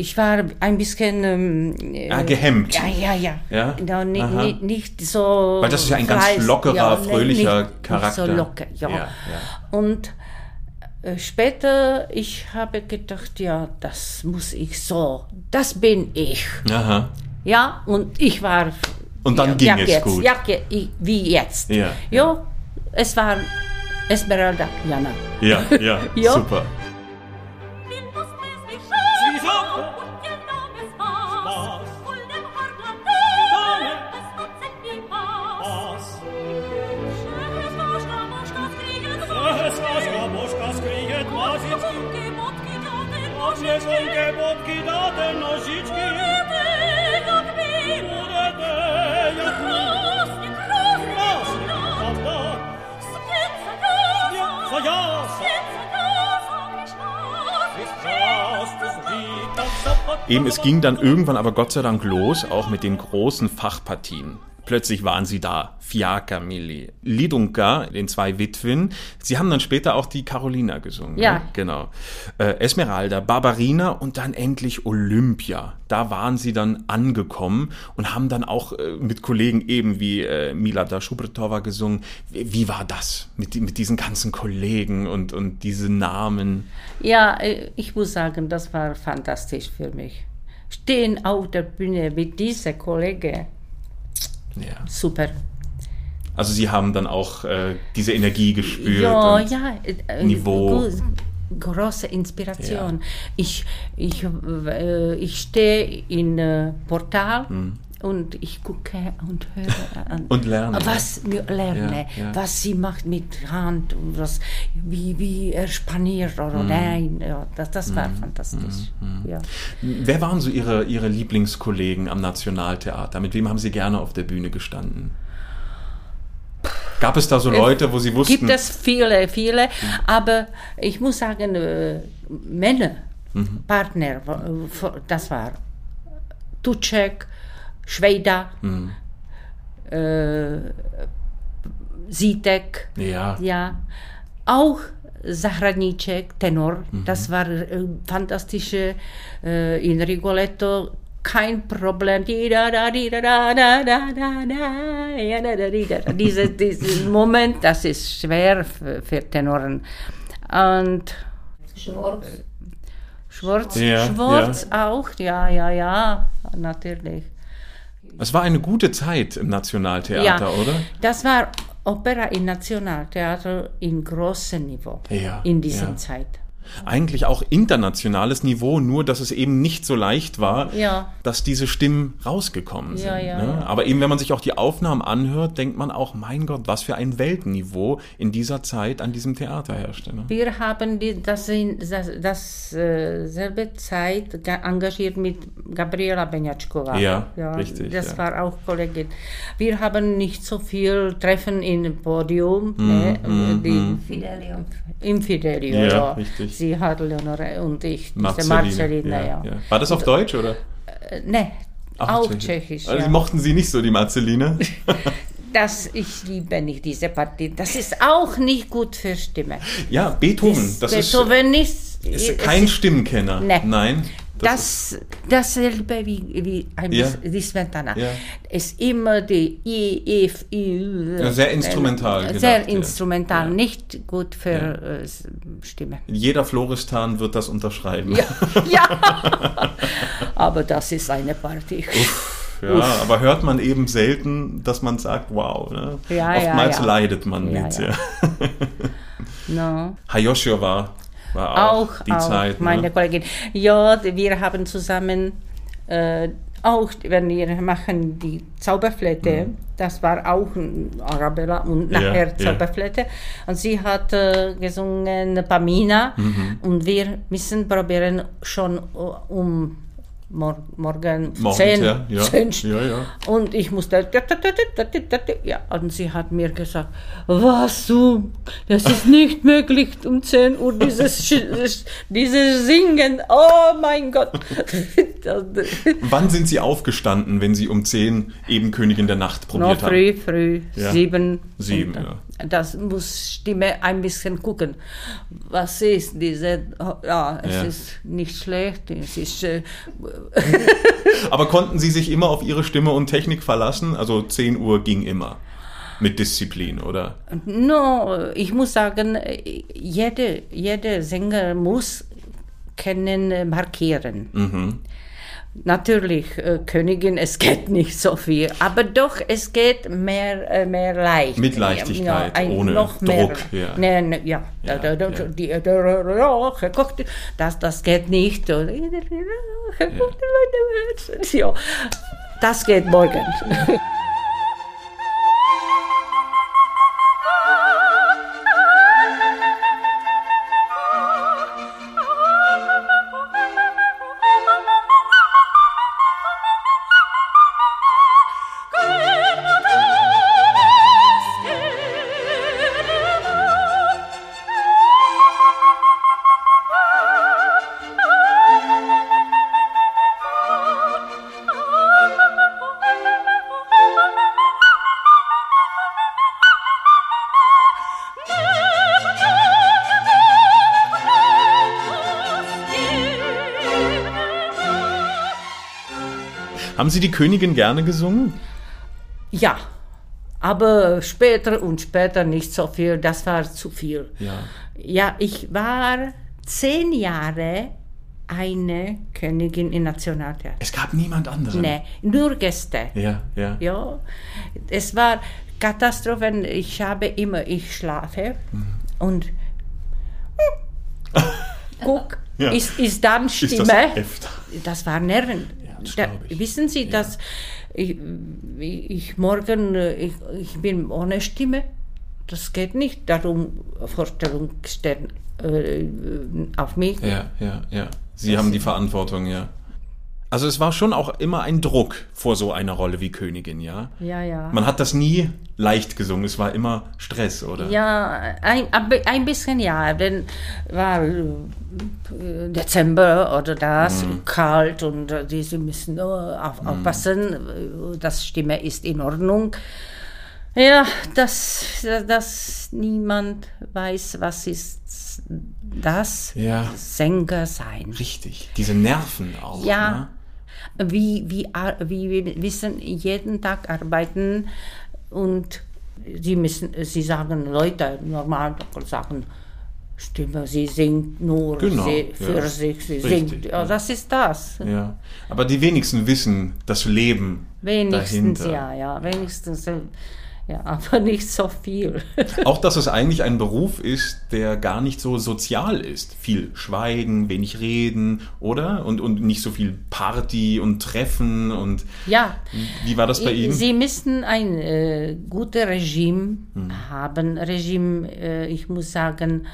ich war ein bisschen ähm, äh, Ah, gehemmt. Ja, ja, ja. Ja? No, ni, Aha. ni, nicht so. Weil das ist ja ein ganz lockerer, ja, ne, fröhlicher nicht, Charakter. Nicht so locker, ja. Ja, ja. Und äh, später, ich habe gedacht, ja, das muss ich so, das bin ich. Aha. Ja, und ich war. Und dann ja, ging ja, es jetzt, gut. Ja, wie jetzt. Ja, ja. es war Esmeralda Jana. Ja, ja, Ja. super. Eben, es ging dann irgendwann aber Gott sei Dank los, auch mit den großen Fachpartien. Plötzlich waren sie da. Fiaca Milli, Lidunka, den zwei Witwen. Sie haben dann später auch die Carolina gesungen. Ja. Ne? Genau. Äh, Esmeralda, Barbarina und dann endlich Olympia. Da waren sie dann angekommen und haben dann auch äh, mit Kollegen eben wie äh, Milada Schubretova gesungen. Wie, wie war das mit, mit diesen ganzen Kollegen und, und diese Namen? Ja, äh, ich muss sagen, das war fantastisch für mich. Stehen auf der Bühne mit dieser Kollege, Ja. super. Also sie haben dann auch äh, diese Energie gespürt. Ja, ja. äh, Niveau. gro- Große Inspiration. Ich, ich, äh, ich stehe in äh, Portal und ich gucke und höre an. Und lerne. Was lerne, Ja, ja. was sie macht mit Hand und was, wie, wie er spaniert oder Hm. nein. Ja, das, das war fantastisch. Ja. Wer waren so ihre, ihre Lieblingskollegen am Nationaltheater? Mit wem haben Sie gerne auf der Bühne gestanden? Gab es da so Leute, wo Sie wussten, Gibt es viele, viele, aber ich muss sagen, äh, Männer, Mhm. Partner, äh, das war Tucek, Schweda, Mhm. äh, Zitek, ja, ja, auch Zahradníček, Tenor, Mhm. das war äh, fantastische äh, in Rigoletto, kein Problem. Ja. Diese, diesen Moment, das ist schwer für, für Tenoren. Und Schwarz. Schwarz, Ja, Schwarz auch, ja, ja, ja, natürlich. Es war eine gute Zeit im Nationaltheater, Ja, oder? das war Opera im Nationaltheater in großem Niveau Ja, in dieser ja. Zeit. Eigentlich auch internationales Niveau, nur dass es eben nicht so leicht war, Ja. dass diese Stimmen rausgekommen sind. Ja, ja, ne? ja. Aber eben, wenn man sich auch die Aufnahmen anhört, denkt man auch, mein Gott, was für ein Weltniveau in dieser Zeit an diesem Theater herrschte. Ne? Wir haben die, das das, das äh, selbe Zeit ga- engagiert mit Gabriela Benjačková. Ja, richtig, Das ja. war auch Kollegin. Wir haben nicht so viel Treffen im Podium, Mhm, ne, die, Fidelio. im Fidelio. Ja, Ja, richtig. Sie hat Leonore und ich, diese Marceline. Marceline, ja. ja. War das auf Deutsch oder? Äh, Ne, auch, Tschechisch. Also ja. mochten Sie nicht so die Marceline? das, ich liebe nicht diese Partie. Das ist auch nicht gut für Stimme. ja, Beethoven. Das ist, Beethoven ist, ist kein es- Stimmenkenner. Nee. Nein. Das, dasselbe wie, wie ein Ja. die Smetana. Ja. Es immer die I, F, I. Ja, sehr instrumental Sehr gedacht, instrumental, Ja. nicht gut für äh, Stimme. Jeder Floristan wird das unterschreiben. Ja, ja. aber das ist eine Party. Ja, aber hört man eben selten, dass man sagt, wow. Ne? Oftmals leidet man ja. Ja. No. Hayoshio war, war auch, Auch, die auch Zeit. meine Ne? Kollegin. Ja, wir haben zusammen äh, auch, wenn wir machen die Zauberflöte, das war auch Arabella und Mhm. Ja, nachher ja. Zauberflöte. Und sie hat äh, gesungen Pamina Mhm. und wir müssen probieren schon äh, um mor morgen Morgens, 10, ja, ja. 10. Ja, ja. Und ich musste, ja, und sie hat mir gesagt, was du, das ist nicht möglich um 10 Uhr dieses, dieses Singen, oh mein Gott. Wann sind Sie aufgestanden, wenn Sie um 10 eben Königin der Nacht Noch probiert haben? früh, früh, Ja. sieben. Sieben, Und, ja. Das muss Stimme ein bisschen gucken. Was ist diese, ja, es ist nicht schlecht, es ist, äh, Aber konnten Sie sich immer auf Ihre Stimme und Technik verlassen? Also 10 Uhr ging immer. Mit Disziplin, oder? no, ich muss sagen, jede, jeder Sänger muss können äh, markieren. Mhm. Natürlich, äh, Königin, es geht nicht so viel, aber doch, es geht mehr, äh, mehr leicht. Mit Leichtigkeit, ohne noch mehr. Druck, ja. Nee, nee, ja. Ja, Da- da- ja. Die, ja, gekocht, das, das geht nicht. Ja, das geht morgen. Haben Sie die Königin gerne gesungen? Ja, aber später und später nicht so viel, das war zu viel. Ja. Ja, ich war zehn Jahre eine Königin im Nationaltheater. Es gab niemand anderen. Nee, nur Gäste. Ja, ja. Ja, es war Katastrophe. Ich habe immer, ich schlafe und guck, Ja. ist, ist dann Ist Stimme. das Heft? Das war Nerven. Das da, wissen Sie, dass ich, ich morgen, äh, ich, ich bin ohne Stimme. Das geht nicht. Darum Vorstellung stellen äh, auf mich. Ja, ja, ja. Sie haben die Verantwortung, ja. Also es war schon auch immer ein Druck vor so einer Rolle wie Königin, ja? Ja, ja. Man hat das nie leicht gesungen, es war immer Stress, oder? Ja, ein, ein bisschen ja, denn war äh, Dezember oder das, kalt und äh, die, sie müssen nur auf, aufpassen, äh, das Stimme ist in Ordnung. Ja, dass, dass niemand weiß, was ist das Ja. Sänger sein. Richtig. Diese Nerven auch. Ja, Ne? Wie, wie, wie wir wissen, jeden Tag arbeiten und sie müssen, sie sagen, Leute, normal sagen, Stimme, sie singt nur Genau, sie, für ja. sich, sie Richtig, singt. ja. Ja, das ist das. Ja. Aber die wenigsten wissen das Leben Wenigstens, dahinter. ja, ja, wenigstens, äh, ja, aber nicht so viel. Auch, dass es eigentlich ein Beruf ist, der gar nicht so sozial ist. Viel Schweigen, wenig Reden, oder? Und, und nicht so viel Party und Treffen und ja, wie war das bei Ihnen? Sie müssen ein äh, gutes Regime Hm. haben. Regime, äh, ich muss sagen,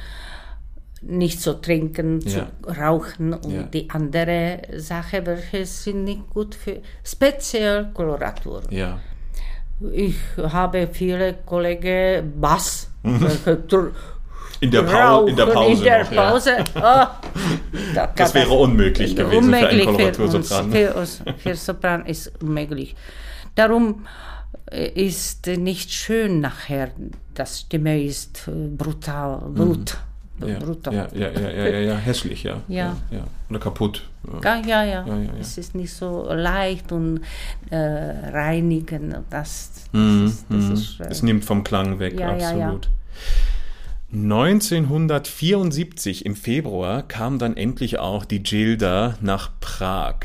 nicht zu trinken, Ja. zu rauchen und Ja. die andere Sache, welche sind nicht gut für speziell Koloratur. ja. Ich habe viele Kollegen Bass. Mhm. tr- In der, Pau in der rauchen Pause. In der noch, ja. Pause. Ah, da Das wäre unmöglich gewesen für einen unmöglich für uns. Für, für Sopran ist unmöglich. Darum äh, ist nicht schön nachher. Das Stimme ist äh, brutal, Blut. Mhm. Ja, brutal. ja, ja, ja, ja, ja, ja, hässlich, ja. Ja. ja. Oder kaputt. Ja. Ja, ja, ja. Ja, ja, ja. Es ist nicht so leicht und äh, reinigen. Das, das Mhm, ist, das mhm. ist äh, Es nimmt vom Klang weg, Ja, ja, ja. absolut. 1974 im Februar kam dann endlich auch die Gilda nach Prag.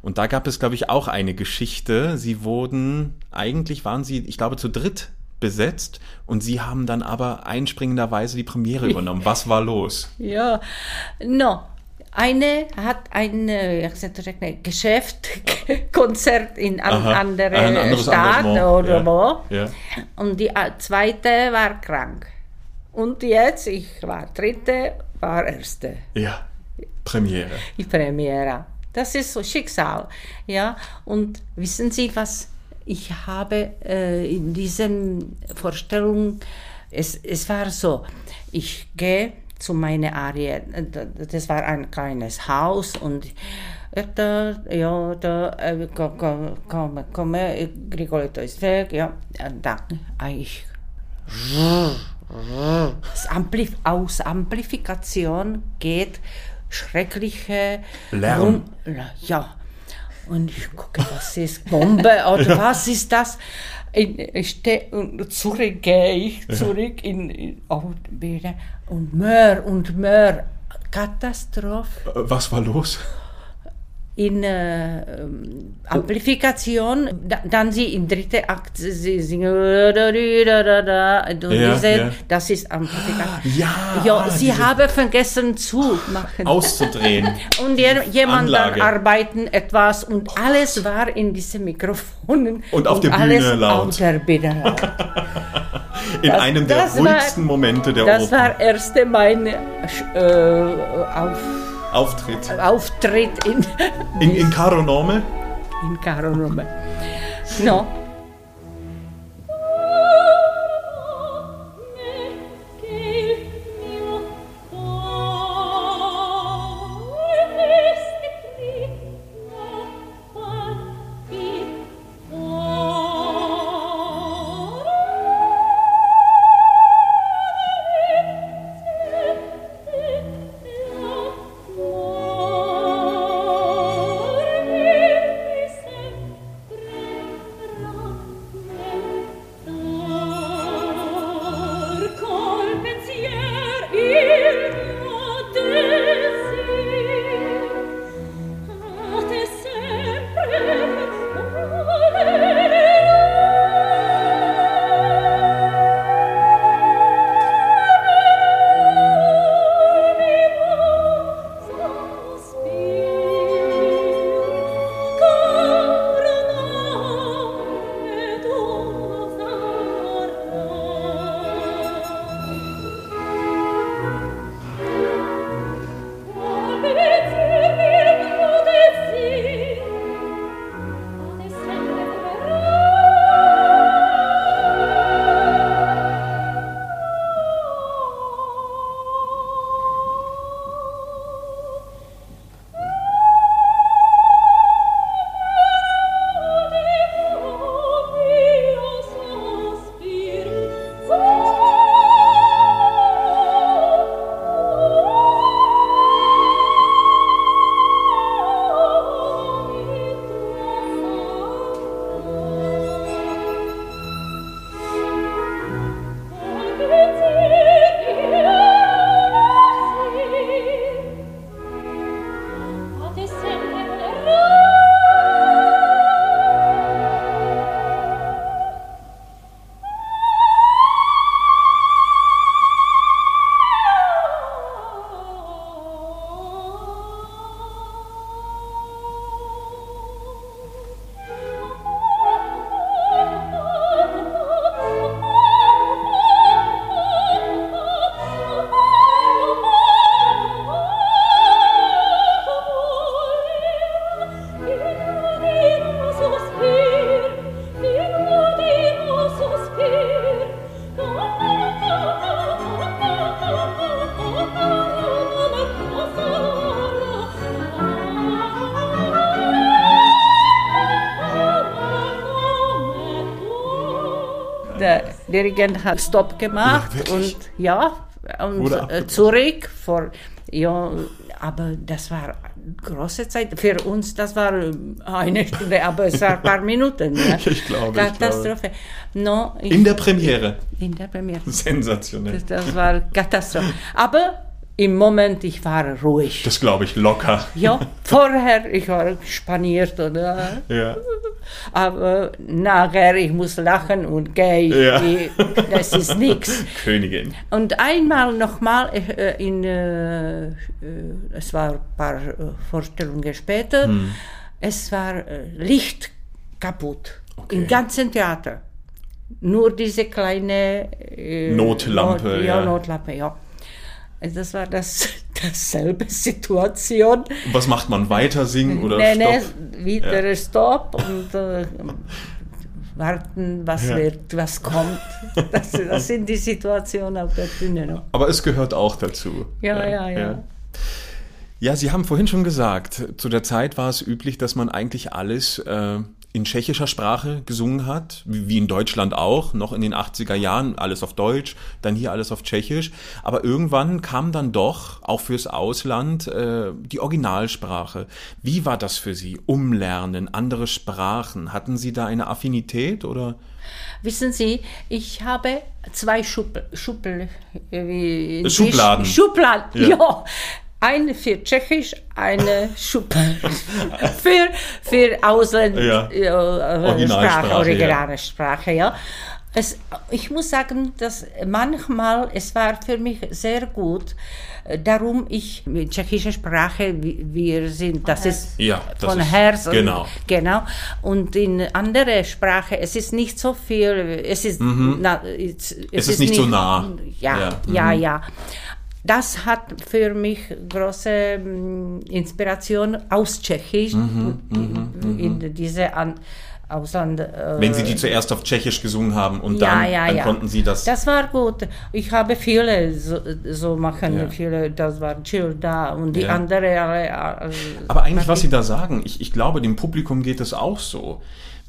Und da gab es, glaube ich, auch eine Geschichte. Sie wurden, eigentlich waren sie, ich glaube, zu dritt besetzt und sie haben dann aber einspringenderweise die Premiere übernommen. Was war los? Ja, no. Eine hat ein äh, Geschäft, Konzert in an Aha, andere ein Engagement, oder ja. wo. Ja. Und die äh, zweite war krank. Und jetzt, ich war dritte, war erste. Ja, Premiere. Die Premiere. Das ist so Schicksal. Ja, und wissen Sie, was ich habe äh, in diesen Vorstellungen, es, es war so, ich gehe zu meiner Arie, das war ein kleines Haus und da, ja, da, äh, komm, komm, komm, Grigoletto ist weg, ja, und dann, ich, das Amplif aus Amplifikation geht schreckliche Lärm. Rum- ja. Und ich gucke, was ist Bombe oder was ist das? In, ich stehe und zurück gehe ich zurück in, in Bühne und mehr und mehr Katastrophe Äh, Was war los? In äh, ähm, Amplifikation, da, dann sie im dritten Akt sie singen und Ja, diese, ja. das ist Amplifikation. Ja, ja sie diese- haben vergessen zu machen. Auszudrehen. und je, jemand dann arbeiten etwas und alles war in diesen Mikrofonen Und auf der alles Bühne laut. auf der Bühne laut. In Das- einem der das ruhigsten Momente der Das Oper. war erste mein äh, auf, Auftritt. Auftritt in In, in Caro Nome? in Caro Nome. No, Dirigent hat Stopp gemacht Ja, und ja, und äh, zurück vor, ja, aber das war große Zeit für uns, das war äh, eine Stunde, aber es war ein paar Minuten. Ja. Ich glaube, ich Katastrophe. No, ich, In der Premiere. in der Premiere. Sensationell. Das, das war Katastrophe. Aber im Moment, ich war ruhig. Das glaube ich locker. Ja, vorher, ich war spaniert oder Ja. aber nachher, ich muss lachen und gehen. Ja. Das ist nichts. Königin. Und einmal nochmal, äh, in, äh, äh, es war ein paar äh, Vorstellungen später, Hm. es war äh, Licht kaputt Okay. im ganzen Theater. Nur diese kleine äh, Notlampe, Not, ja, ja. Notlampe, ja. Also Das war das dasselbe Situation. Was macht man? Weiter singen oder nee, nee, Stopp? wieder Ja. Stopp und äh, warten, was Ja. wird, was kommt. Das, das sind die Situationen auf der Bühne. Ne? Aber es gehört auch dazu. Ja, ja, ja. ja. Ja, Sie haben vorhin schon gesagt, zu der Zeit war es üblich, dass man eigentlich alles äh, in tschechischer Sprache gesungen hat, wie in Deutschland auch, noch in den 80er Jahren alles auf Deutsch, dann hier alles auf Tschechisch. Aber irgendwann kam dann doch, auch fürs Ausland, äh, die Originalsprache. Wie war das für Sie? Umlernen, andere Sprachen. Hatten Sie da eine Affinität oder? Wissen Sie, ich habe zwei Schubl Schubl äh, Schubladen. Schubladen, Ja. ja. Eine für Tschechisch, eine für, für Ausländer, Ja. äh, Originalsprache, Sprache, originale Sprache, ja. Es, ich muss sagen, dass manchmal, es war für mich sehr gut, äh, darum ich mit tschechischer Sprache, wir sind, das ist Ja, das von ist- Herz und- genau. Genau. Und in andere Sprache, es ist nicht so viel, es ist, na, es, Mhm. Es ist nicht so nah. Ja, Ja, ja, ja. Das hat für mich große mm, Inspiration aus Tschechisch, Mhm, in, in diese An Ausland. äh, Wenn Sie die zuerst auf Tschechisch gesungen haben und ja, dann, ja, dann ja. konnten Sie das. Das war gut. Ich habe viele so, so machen, viele, das war Chill da und die andere alle. alle Aber eigentlich, was Sie da sagen, ich, ich glaube, dem Publikum geht es auch so.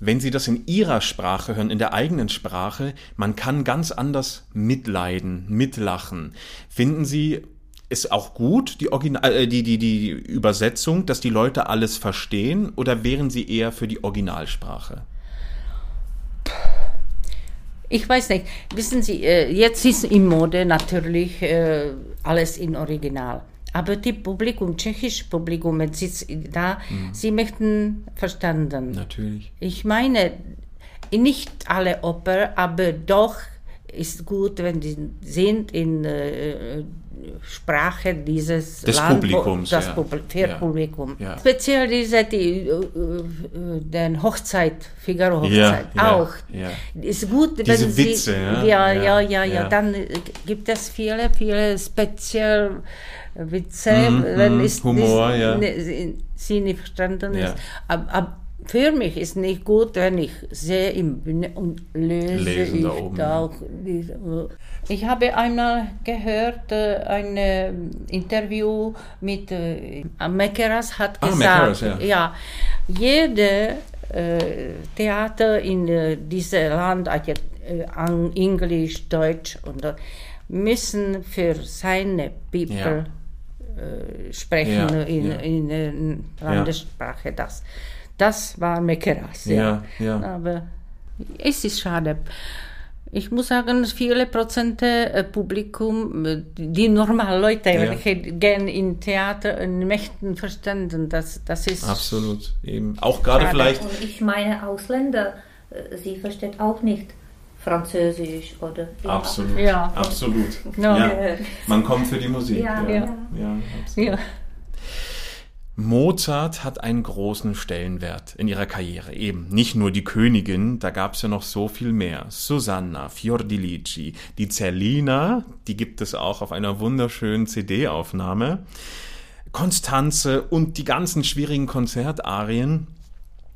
Wenn Sie das in Ihrer Sprache hören, in der eigenen Sprache, man kann ganz anders mitleiden, mitlachen. Finden Sie es auch gut, die, Original, äh, die, die, die Übersetzung, dass die Leute alles verstehen, oder wären Sie eher für die Originalsprache? Ich weiß nicht. Wissen Sie, äh, jetzt ist in Mode natürlich äh, alles in Original. Aber die Publikum, tschechische Publikum, sitzt da, sie möchten verstanden. Natürlich. Ich meine, nicht alle Oper, aber doch ist gut, wenn die sind in äh, Sprache dieses Des Land, Publikums, das ja. Publi für Ja. Publikum. Ja. Speziell diese die, äh, äh, den Hochzeit, Figaro Hochzeit Ja, auch. Ist gut, wenn Diese sie Witze, ja? ja, Ja, ja, ja, ja, ja. Dann äh, gibt es viele, viele speziell Witze, Mhm, wenn mhm, ist Humor, nicht, ja. ne, sie- nicht verstanden Ja. ist. Aber, aber für mich ist nicht gut, wenn ich sehe im Bühne und lese Lesen ich da oben, auch ich habe einmal gehört, äh, ein äh, Interview mit äh, Mekeras hat Ah, gesagt, Mekeras, ja. ja, jede äh, Theater in äh, diesem Land, also, äh, Englisch, Deutsch und müssen für seine People äh, sprechen Ja, in, ja. in, in Landessprache. Das, das war Mekeras, ja. Ja, ja. Aber es ist schade. Ich muss sagen, viele Prozente äh, Publikum, äh, die normalen Leute, Ja. welche gern in Theater und möchten verstanden, das, das ist Absolut. Eben. Auch gerade Schade. vielleicht. Und ich meine Ausländer, äh, sie versteht auch nicht Französisch oder Absolut. Ja. Absolut. Ja. Ja. Man kommt für die Musik. Ja, ja. ja. ja absolut. Ja. Mozart hat einen großen Stellenwert in ihrer Karriere. Eben nicht nur die Königin, da gab es ja noch so viel mehr. Susanna, Fiordilici, die Zerlina, die gibt es auch auf einer wunderschönen CD-Aufnahme. Konstanze und die ganzen schwierigen Konzertarien.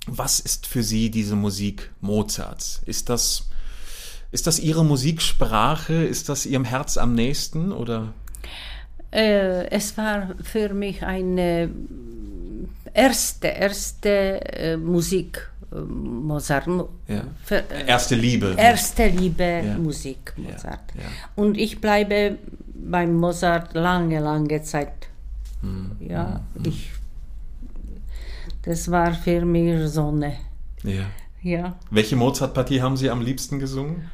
Was ist für Sie diese Musik Mozarts? Ist das, ist das Ihre Musiksprache? Ist das Ihrem Herz am nächsten oder? Äh, es war für mich eine erste, erste äh, Musik, äh, Mozart. Mo- Ja. Für, äh, Erste Liebe. erste Liebe Ja. Musik, Mozart. ja. Und ich bleibe beim Mozart lange, lange Zeit. Hm, Ja, ich, das war für mich Sonne. Ja. Ja. Welche Mozart-Partie haben Sie am liebsten gesungen?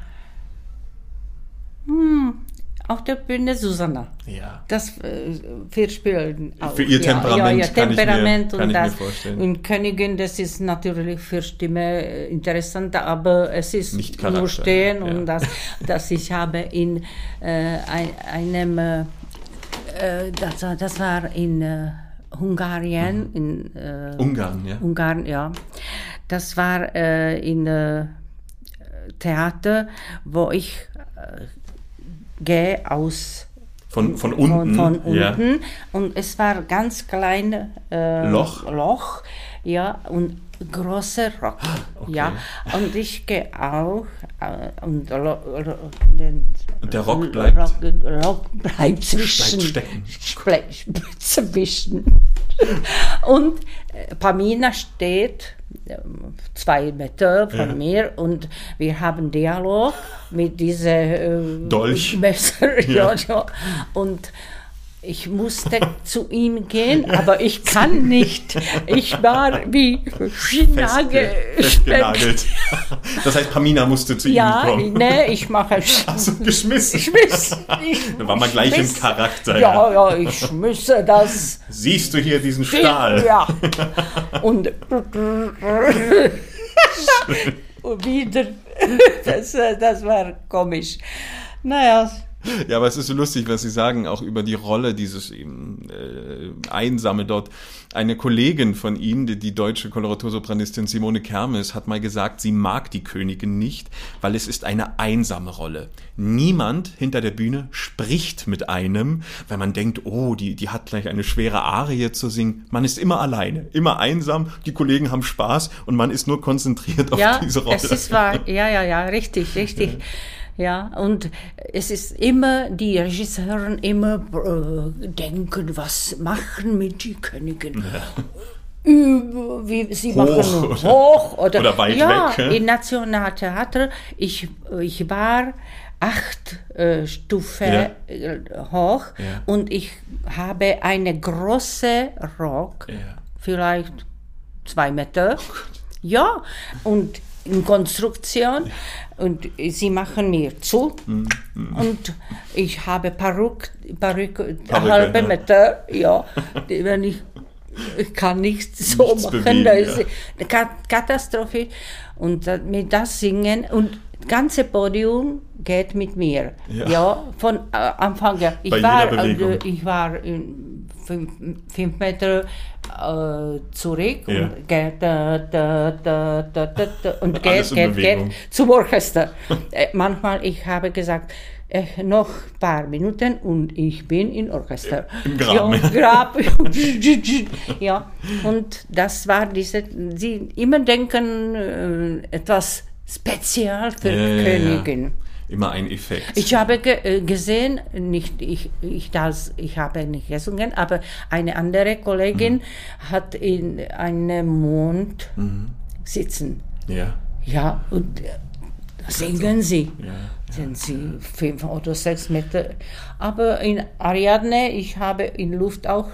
Auf der Bühne Susanna. Ja. Das äh, wir spielen auch. Für ihr Temperament ja, ja, kann ich mir- Temperament kann und ich mir das. vorstellen. Und Königin, das ist natürlich für Stimme äh, interessant, aber es ist Nicht Charakter, nur stehen ja. und das, das ich habe in äh, ein, einem, äh, das, war- das war in äh, Hungarien, in äh, Ungarn, ja. Ungarn, ja. Das war äh, in äh, Theater, wo ich gehe aus Von, von unten. Von, von ja. unten. Und es war ganz klein äh, Loch? Loch, ja, und großer Rock. Ja, und ich gehe auch äh, und den, Und der Rock bleibt- Rock, Rock bleibt zwischen. stecken. Zwischen. Und äh, Pamina steht zwei Meter von Ja. mir und wir haben Dialog mit diesem äh, Dolch. Messer. Ja. ja. Ja, Und ich musste zu ihm gehen, aber ich kann nicht. Ich war wie Nagel. Festgenagelt. Das heißt, Pamina musste zu Ja, ihm kommen. nee, ich mache Also geschmissen. Schmiss. Ich Da war man gleich im schmiss. Charakter. Ja, ja, ich schmisse das. Siehst du hier diesen Stahl? Ja. Und, und wieder. Das, das war komisch. Naja, Ja, aber es ist so lustig, was Sie sagen, auch über die Rolle dieses eben, äh, Einsame dort. Eine Kollegin von Ihnen, die, die deutsche Koloratursopranistin Simone Kermes, hat mal gesagt, sie mag die Königin nicht, weil es ist eine einsame Rolle. Niemand hinter der Bühne spricht mit einem, weil man denkt, oh, die, die hat gleich eine schwere Arie zu singen. Man ist immer alleine, immer einsam, die Kollegen haben Spaß und man ist nur konzentriert auf ja, diese Rolle. das ist wahr. Ja, ja, ja, richtig, richtig. Ja, und es ist immer, die Regisseuren immer äh, denken, was machen mit die Königin? Über, wie sie Hoch machen oder- hoch oder, oder weit ja, weg, hä? im Nationaltheater. Ich, ich war acht äh, Stufen Ja. äh, hoch Ja. und ich habe eine große Rock, Ja. vielleicht zwei Meter. ja, und in Konstruktion und sie machen mir zu Mhm, und ich habe Peruk, Perücke, Perücke, halbe ja. Meter, ja, wenn ich ich kann nicht so Nichts machen, bewegen, das ist ja. Katastrophe und äh, mit das singen und ganze Podium geht mit mir, Ja. ja, von äh, Anfang an. Ich Bei war, Bewegung. äh, ich war fünf, fünf Meter äh, zurück Ja. und geht, da, da, da, und geht, geht, Bewegung. geht zum Orchester. äh, manchmal, ich habe gesagt, äh, noch ein paar Minuten und ich bin im Orchester. Im Graben. Ja, Grab. ja, und das war diese, sie immer denken, äh, etwas spezial für Ja, ja. Immer ein Effekt. Ich habe ge äh, gesehen, nicht ich, ich, das, ich habe nicht gesungen, aber eine andere Kollegin hat in einem Mond sitzen. ja. Ja, und äh, singen sie. Ja. Sind sie fünf oder sechs Meter. Aber in Ariadne, ich habe in Luft auch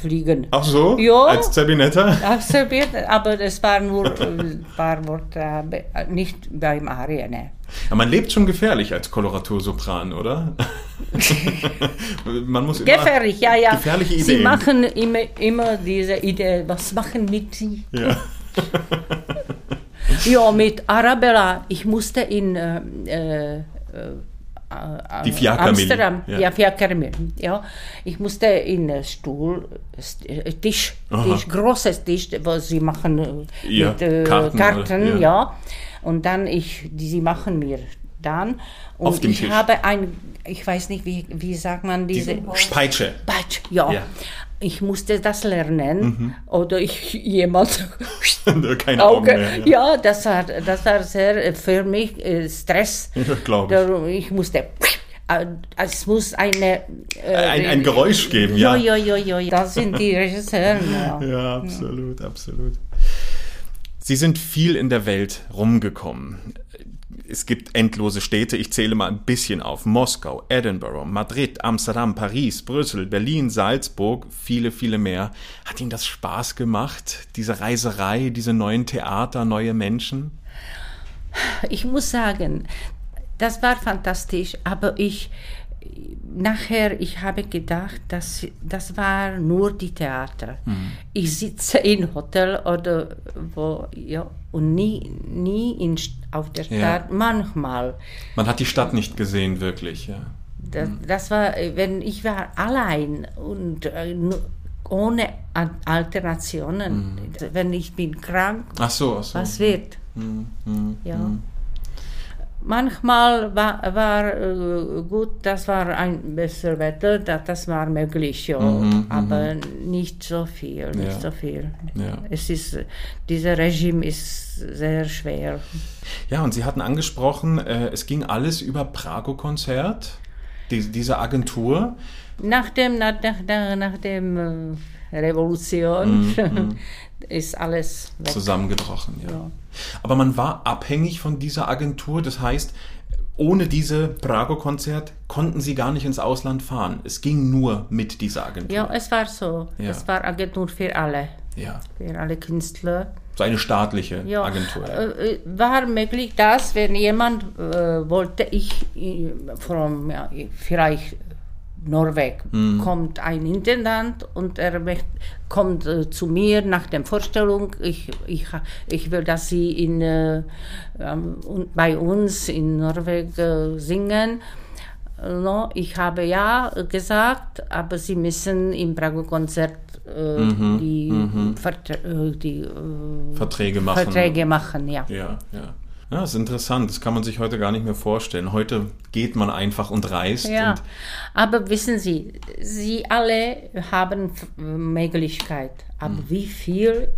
fliegen. Ach so? Ja. Als Zerbinetta? Absolviert, aber es war nur ein paar Worte, nicht beim Ariadne. Ja, man lebt schon gefährlich als Koloratursopran, oder? man muss immer Gefährlich, ja, ja. gefährliche Ideen. Sie machen immer, immer diese Idee, was machen mit sie? ja. Ja, mit Arabella, ich musste in äh, äh, äh, Die Fiakermilch, Amsterdam, ja. ja, Fiakermilch, ja. Ich musste in den Stuhl, St- äh, Tisch, Aha. Tisch, großes Tisch, wo sie machen äh, Ja, mit äh, Karten, Karten? Ja. ja. Und dann ich, die, sie machen mir dann. Und Auf dem ich Tisch. habe ein, ich weiß nicht, wie, wie sagt man diese, Peitsche. Batsch, ja. Ja. Mhm. Ich musste das lernen. Oder ich jemand Keine Augen Auge. mehr. Ja, das, war, das war sehr äh, für mich äh, Stress. Ja, glaub ich. Darum, ich musste. äh, Es muss eine. äh, Ein, ein Geräusch geben, ja. Ja, ja, ja, ja. Das sind die Regisseure. Ja. Ja, absolut, absolut. Sie sind viel in der Welt rumgekommen. Es gibt endlose Städte, ich zähle mal ein bisschen auf. Moskau, Edinburgh, Madrid, Amsterdam, Paris, Brüssel, Berlin, Salzburg, viele, viele mehr. Hat Ihnen das Spaß gemacht, diese Reiserei, diese neuen Theater, neue Menschen? Ich muss sagen, das war fantastisch, aber ich. Nachher, ich habe gedacht, dass das war nur die Theater. Ich sitze im Hotel oder wo, ja, und nie, nie in, auf der Ja. Stadt, manchmal. Man hat die Stadt nicht gesehen, wirklich, ja. Das, das war, wenn ich war allein und äh, ohne Al- Alternationen. Wenn ich bin krank, Ach so, ach so. was wird? Hm, hm, Ja. Hm. Manchmal war, war äh, gut, das war ein besseres Wetter, das, war möglich, ja, aber nicht so viel, nicht Mhm, Ja. so viel. Ja. Es ist, dieses Regime ist sehr schwer. Ja, und Sie hatten angesprochen, äh, es ging alles über Prago-Konzert, die, diese Agentur. Nach dem, nach, nach, nach, dem äh, Revolution Mhm, ist alles weg. zusammengebrochen. Ja. Ja. Aber man war abhängig von dieser Agentur. Das heißt, ohne diese Prago-Konzert konnten sie gar nicht ins Ausland fahren. Es ging nur mit dieser Agentur. Ja, es war so. Ja. Es war Agentur für alle, Ja. für alle Künstler. So eine staatliche Ja, Agentur. äh, äh, war möglich, dass wenn jemand äh, wollte, ich äh, von ja, vielleicht Norwegen Mhm. kommt ein Intendant und er möcht, kommt äh, zu mir nach der Vorstellung, ich, ich, ich will, dass Sie in, äh, bei uns in Norwegen äh, singen. No, ich habe ja gesagt, aber Sie müssen im Prago-Konzert äh, Mhm, die, Vertra äh, die äh, Verträge machen. Verträge machen, ja. Ja, ja. Ja, das ist interessant. Das kann man sich heute gar nicht mehr vorstellen. Heute geht man einfach und reist. Ja, Und, aber wissen Sie, Sie alle haben Möglichkeit, aber Hm. wie viel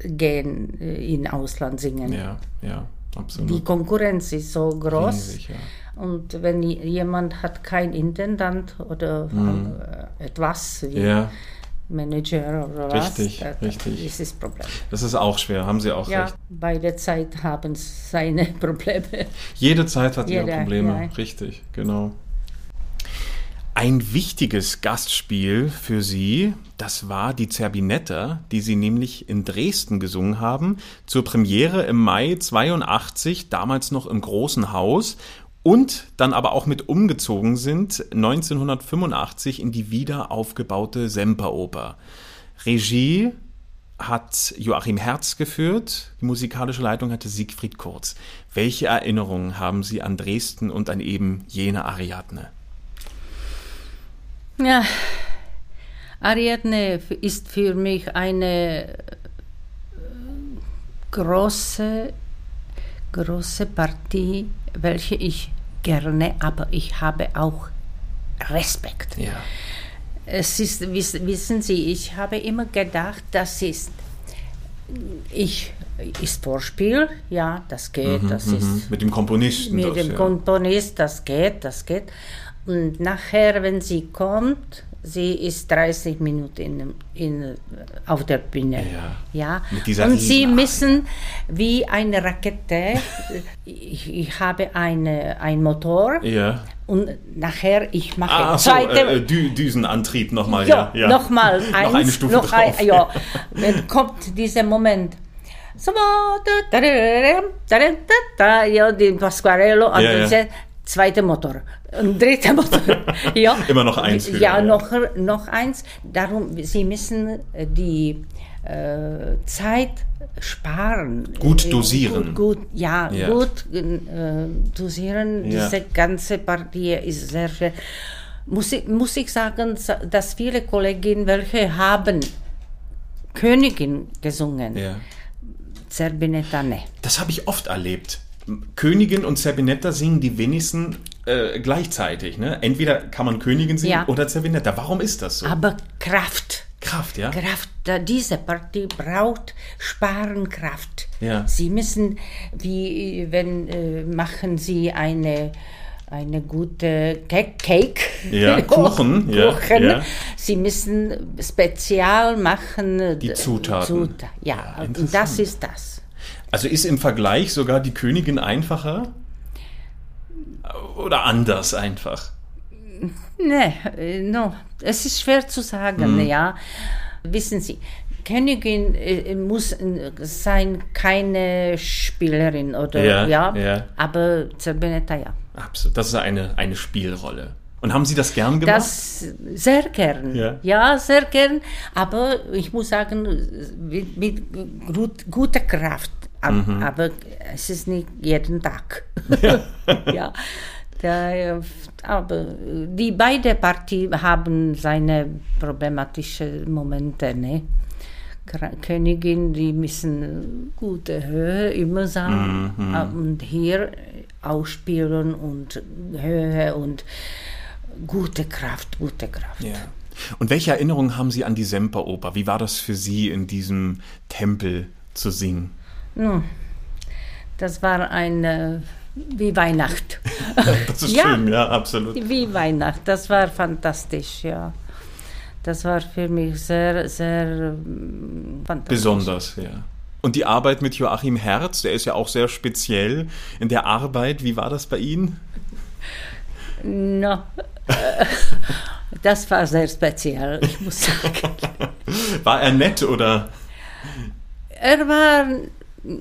gehen äh, in Ausland singen? ja, ja, absolut. Die Konkurrenz ist so groß. Riesig, ja. Und wenn jemand hat kein Intendant oder äh, etwas wie Hm. Ja, Manager oder was, Richtig, da, richtig. ist das Problem. das ist auch schwer, haben Sie auch Ja, recht. beide Zeit haben seine Probleme. Jede Zeit hat ihre Jeder, Probleme. ja. Richtig, genau. Ein wichtiges Gastspiel für Sie, das war die Zerbinetta, die Sie nämlich in Dresden gesungen haben, zur Premiere im Mai 82, damals noch im Großen Haus und dann aber auch mit umgezogen sind 1985 in die wieder aufgebaute Semperoper. Regie hat Joachim Herz geführt, die musikalische Leitung hatte Siegfried Kurz. Welche Erinnerungen haben Sie an Dresden und an eben jene Ariadne? Ja, Ariadne ist für mich eine äh, große, große Partie, welche ich gerne, aber ich habe auch Respekt. Ja. Es ist, wiss- wissen Sie, ich habe immer gedacht, das ist, ich, ist Vorspiel, ja, das geht, das ist Mit dem Komponisten. mit das, dem ja. Komponist, das geht, das geht. Und nachher, wenn sie kommt, sie ist 30 Minuten in, in, auf der Bühne. Ja. Ja. Und sie müssen wie eine Rakete, ich, ich habe eine, ein Motor Ja. und nachher ich mache Ah, so, zweite, äh, Dü Düsenantrieb nochmal, ja, ja. nochmal Noch eine Stufe noch drauf. ein, ja. Dann kommt dieser Moment. So, ja, den Pasquarello und Ja, ja. Dieser zweite Motor. Und dritter Motor. ja. Immer noch eins höher, Ja, ja. noch, noch eins. Darum, Sie müssen äh, die äh, Zeit sparen. Gut Äh, dosieren. Gut, gut ja, Ja. gut äh, dosieren. Ja. Diese ganze Partie ist sehr schwer. Muss ich, muss ich sagen, dass viele Kolleginnen, welche haben Königin gesungen, ja. Zerbinetta ne. Das habe ich oft erlebt. Königin und Zerbinetta singen die wenigsten äh, gleichzeitig. Ne? Entweder kann man Königin singen Ja. oder Zerbinetta. Warum ist das so? Aber Kraft. Kraft, ja? Kraft, diese Partie braucht sparen Kraft. Ja. Sie müssen, wie wenn äh, machen Sie eine eine gute Cake. Ja, Kuchen, ja, Kuchen. ja. Sie müssen spezial machen Die Zutaten. Zuta- ja, Ja, und interessant. das ist das. Also ist im Vergleich sogar die Königin einfacher? Oder anders einfach? Ne, äh, no, es ist schwer zu sagen, Mhm. ja. Wissen Sie, Königin äh, muss äh, sein keine Spielerin oder Ja, ja, ja. aber Zerbinetta ja. Absolut. Das ist eine, eine Spielrolle. Und haben Sie das gern gemacht? Das sehr gern. Ja. sehr gern. Aber ich muss sagen, mit, mit gut, guter Kraft. Ab- Mhm. Aber es ist nicht jeden Tag. ja. Da, äh, aber die beide Partien haben seine problematischen Momente. Ne? Königin, die müssen gute Höhe immer sagen. Und hier ausspielen und Höhe und gute Kraft, gute Kraft. Ja. Und welche Erinnerungen haben Sie an die Semperoper? Wie war das für Sie, in diesem Tempel zu singen? Das war ein äh, wie Weihnacht. Das ist Ja. schön, ja, absolut. wie Weihnacht. Das war fantastisch, ja. Das war für mich sehr, sehr ähm, fantastisch. Besonders, ja. Und die Arbeit mit Joachim Herz, der ist ja auch sehr speziell in der Arbeit. Wie war das bei Ihnen? No. Das war sehr speziell, ich muss sagen. War er nett oder? Er war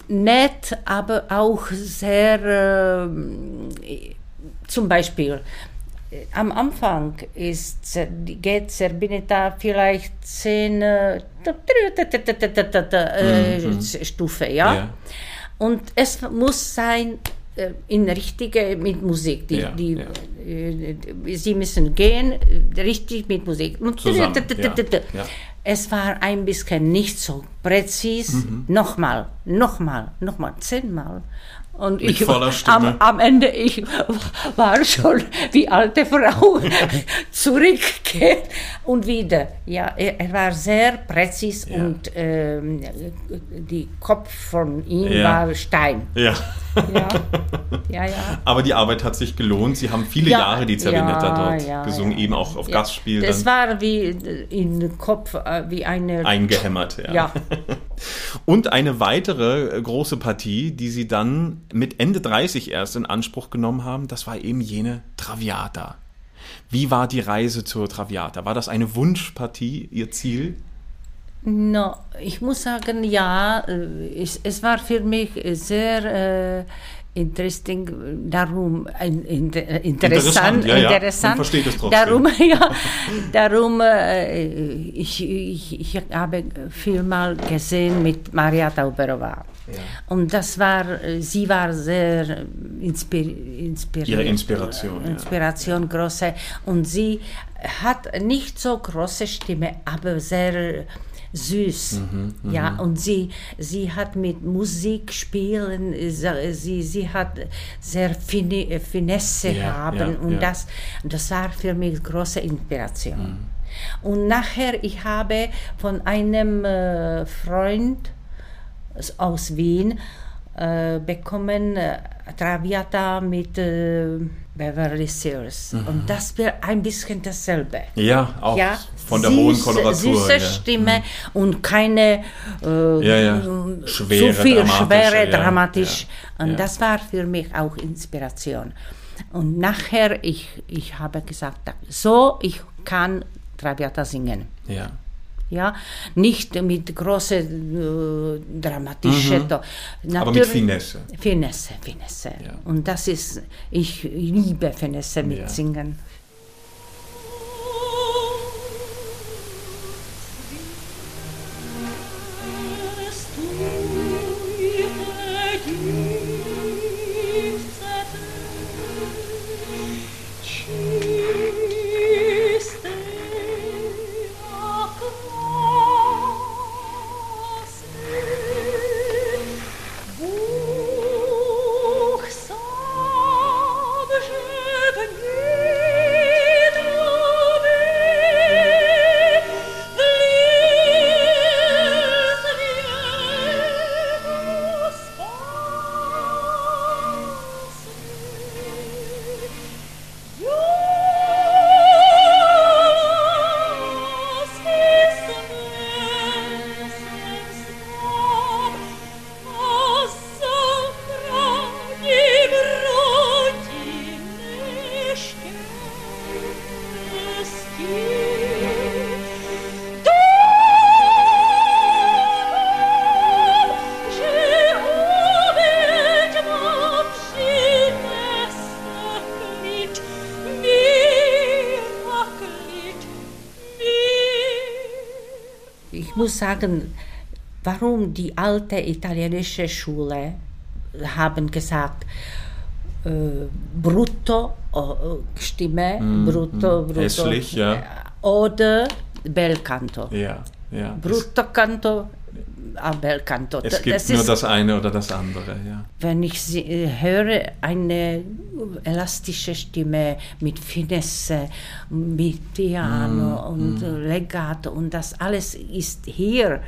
nett, aber auch sehr, ähm, zum Beispiel, äh, am Anfang ist, geht Serbinita vielleicht zehn äh, äh, Stufe, ja? Ja. Und es muss sein äh, in richtige mit Musik. Die, Ja, die, ja. äh, sie müssen gehen äh, richtig mit Musik. Und Zusammen, ja. Es war ein bisschen nicht so präzis. Mhm. Nochmal, nochmal, nochmal, zehnmal. Und Mit ich voller Stimme. Am, am Ende ich war schon wie alte Frau zurückgehen und wieder. Ja, er, er war sehr präzis Ja. und ähm, die Kopf von ihm Ja. war Stein. Ja. Ja, ja, ja. Aber die Arbeit hat sich gelohnt. Sie haben viele Ja, Jahre die Zerbinetta ja, dort gesungen, eben auch auf Ja, Gastspiel Das war wie äh, in Kopf, äh, wie eine. eingehämmert. Ja. Und eine weitere äh, große Partie, die Sie dann mit Ende 30 erst in Anspruch genommen haben, das war eben jene Traviata. Wie war die Reise zur Traviata? War das eine Wunschpartie, Ihr Ziel? No, ich muss sagen, ja, äh, es, es war für mich sehr äh, interesting, darum ein, in, äh, Interessant, interessant, ja, ja. interessant. Trotzdem. Darum, ja, darum äh, ich, ich, ich habe vielmal gesehen mit Maria Tauberova. Und das war, äh, sie war sehr inspir, inspiriert. Ihre Inspiration, ja. Inspiration große. Und sie hat nicht so große Stimme, aber sehr süß. Mhm, ja, und sie, sie hat mit Musik spielen, sie, sie hat sehr Fini, Finesse Ja, haben ja, und ja. Das, das war für mich große Inspiration. Und nachher, ich habe von einem äh, Freund aus Wien äh, bekommen äh, Traviata mit äh, Beverly Sears. Und das wäre ein bisschen dasselbe. Ja, auch Ja, von der hohen süß- Koloratur. Süße ja. Stimme und keine äh, Ja, ja. Schwere, zu viel schwere, dramatisch. Und das war für mich auch Inspiration. Und nachher, ich, ich habe gesagt, so, ich kann Traviata singen. Ja. Ja, nicht mit großen äh, dramatischen. To- Mhm. Aber mit Finesse. Finesse, Finesse. Ja. Und das ist, ich liebe Finesse mit Ja. Singen. Muss sagen, warum die alte italienische Schule haben gesagt, äh, brutto äh, Stimme, brutto, brutto. Hässlich, ja. Oder Bel Canto. Ja, Ja, es, Brutto-Canto, Bel-Canto. es gibt Das nur das eine oder das andere, ja. Wenn ich sie, äh, höre, eine elastische Stimme mit Finesse, mit Piano und äh, Legato und das alles ist hier.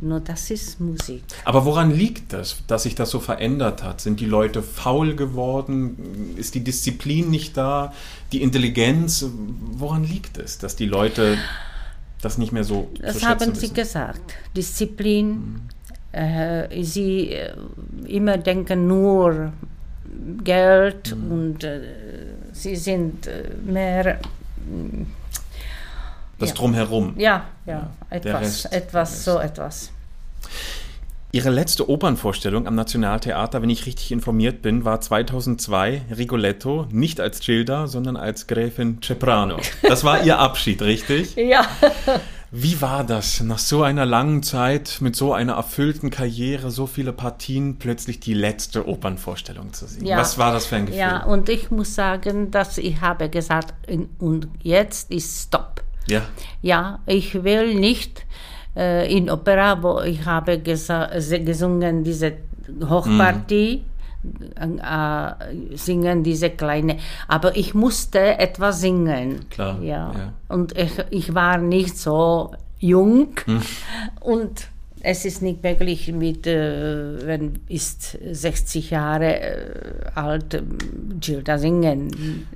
Nur das ist Musik. Aber woran liegt das, dass sich das so verändert hat? Sind die Leute faul geworden? Ist die Disziplin nicht da? Die Intelligenz? Woran liegt es, dass die Leute das nicht mehr so Das haben Sie wissen? gesagt. Disziplin. Äh, sie äh, immer denken nur Geld und äh, sie sind äh, mehr, Das Ja. Drumherum. ja, ja, der etwas, etwas, so etwas. Ihre letzte Opernvorstellung am Nationaltheater, wenn ich richtig informiert bin, war 2002 Rigoletto, nicht als Gilda, sondern als Gräfin Ceprano. Das war Ihr Abschied, richtig? Ja. Wie war das, nach so einer langen Zeit, mit so einer erfüllten Karriere, so viele Partien, plötzlich die letzte Opernvorstellung zu sehen? Ja. Was war das für ein Gefühl? Ja, und ich muss sagen, dass ich habe gesagt, und jetzt ist Stopp. Ja. Ja, ich will nicht äh, in Opera, wo ich habe gesungen diese Hochpartie, äh, singen diese kleine, aber ich musste etwas singen. Klar, Ja. ja. Und ich, ich war nicht so jung Hm. und es ist nicht möglich mit, äh, wenn ist 60 Jahre äh, alt, Gilda singen.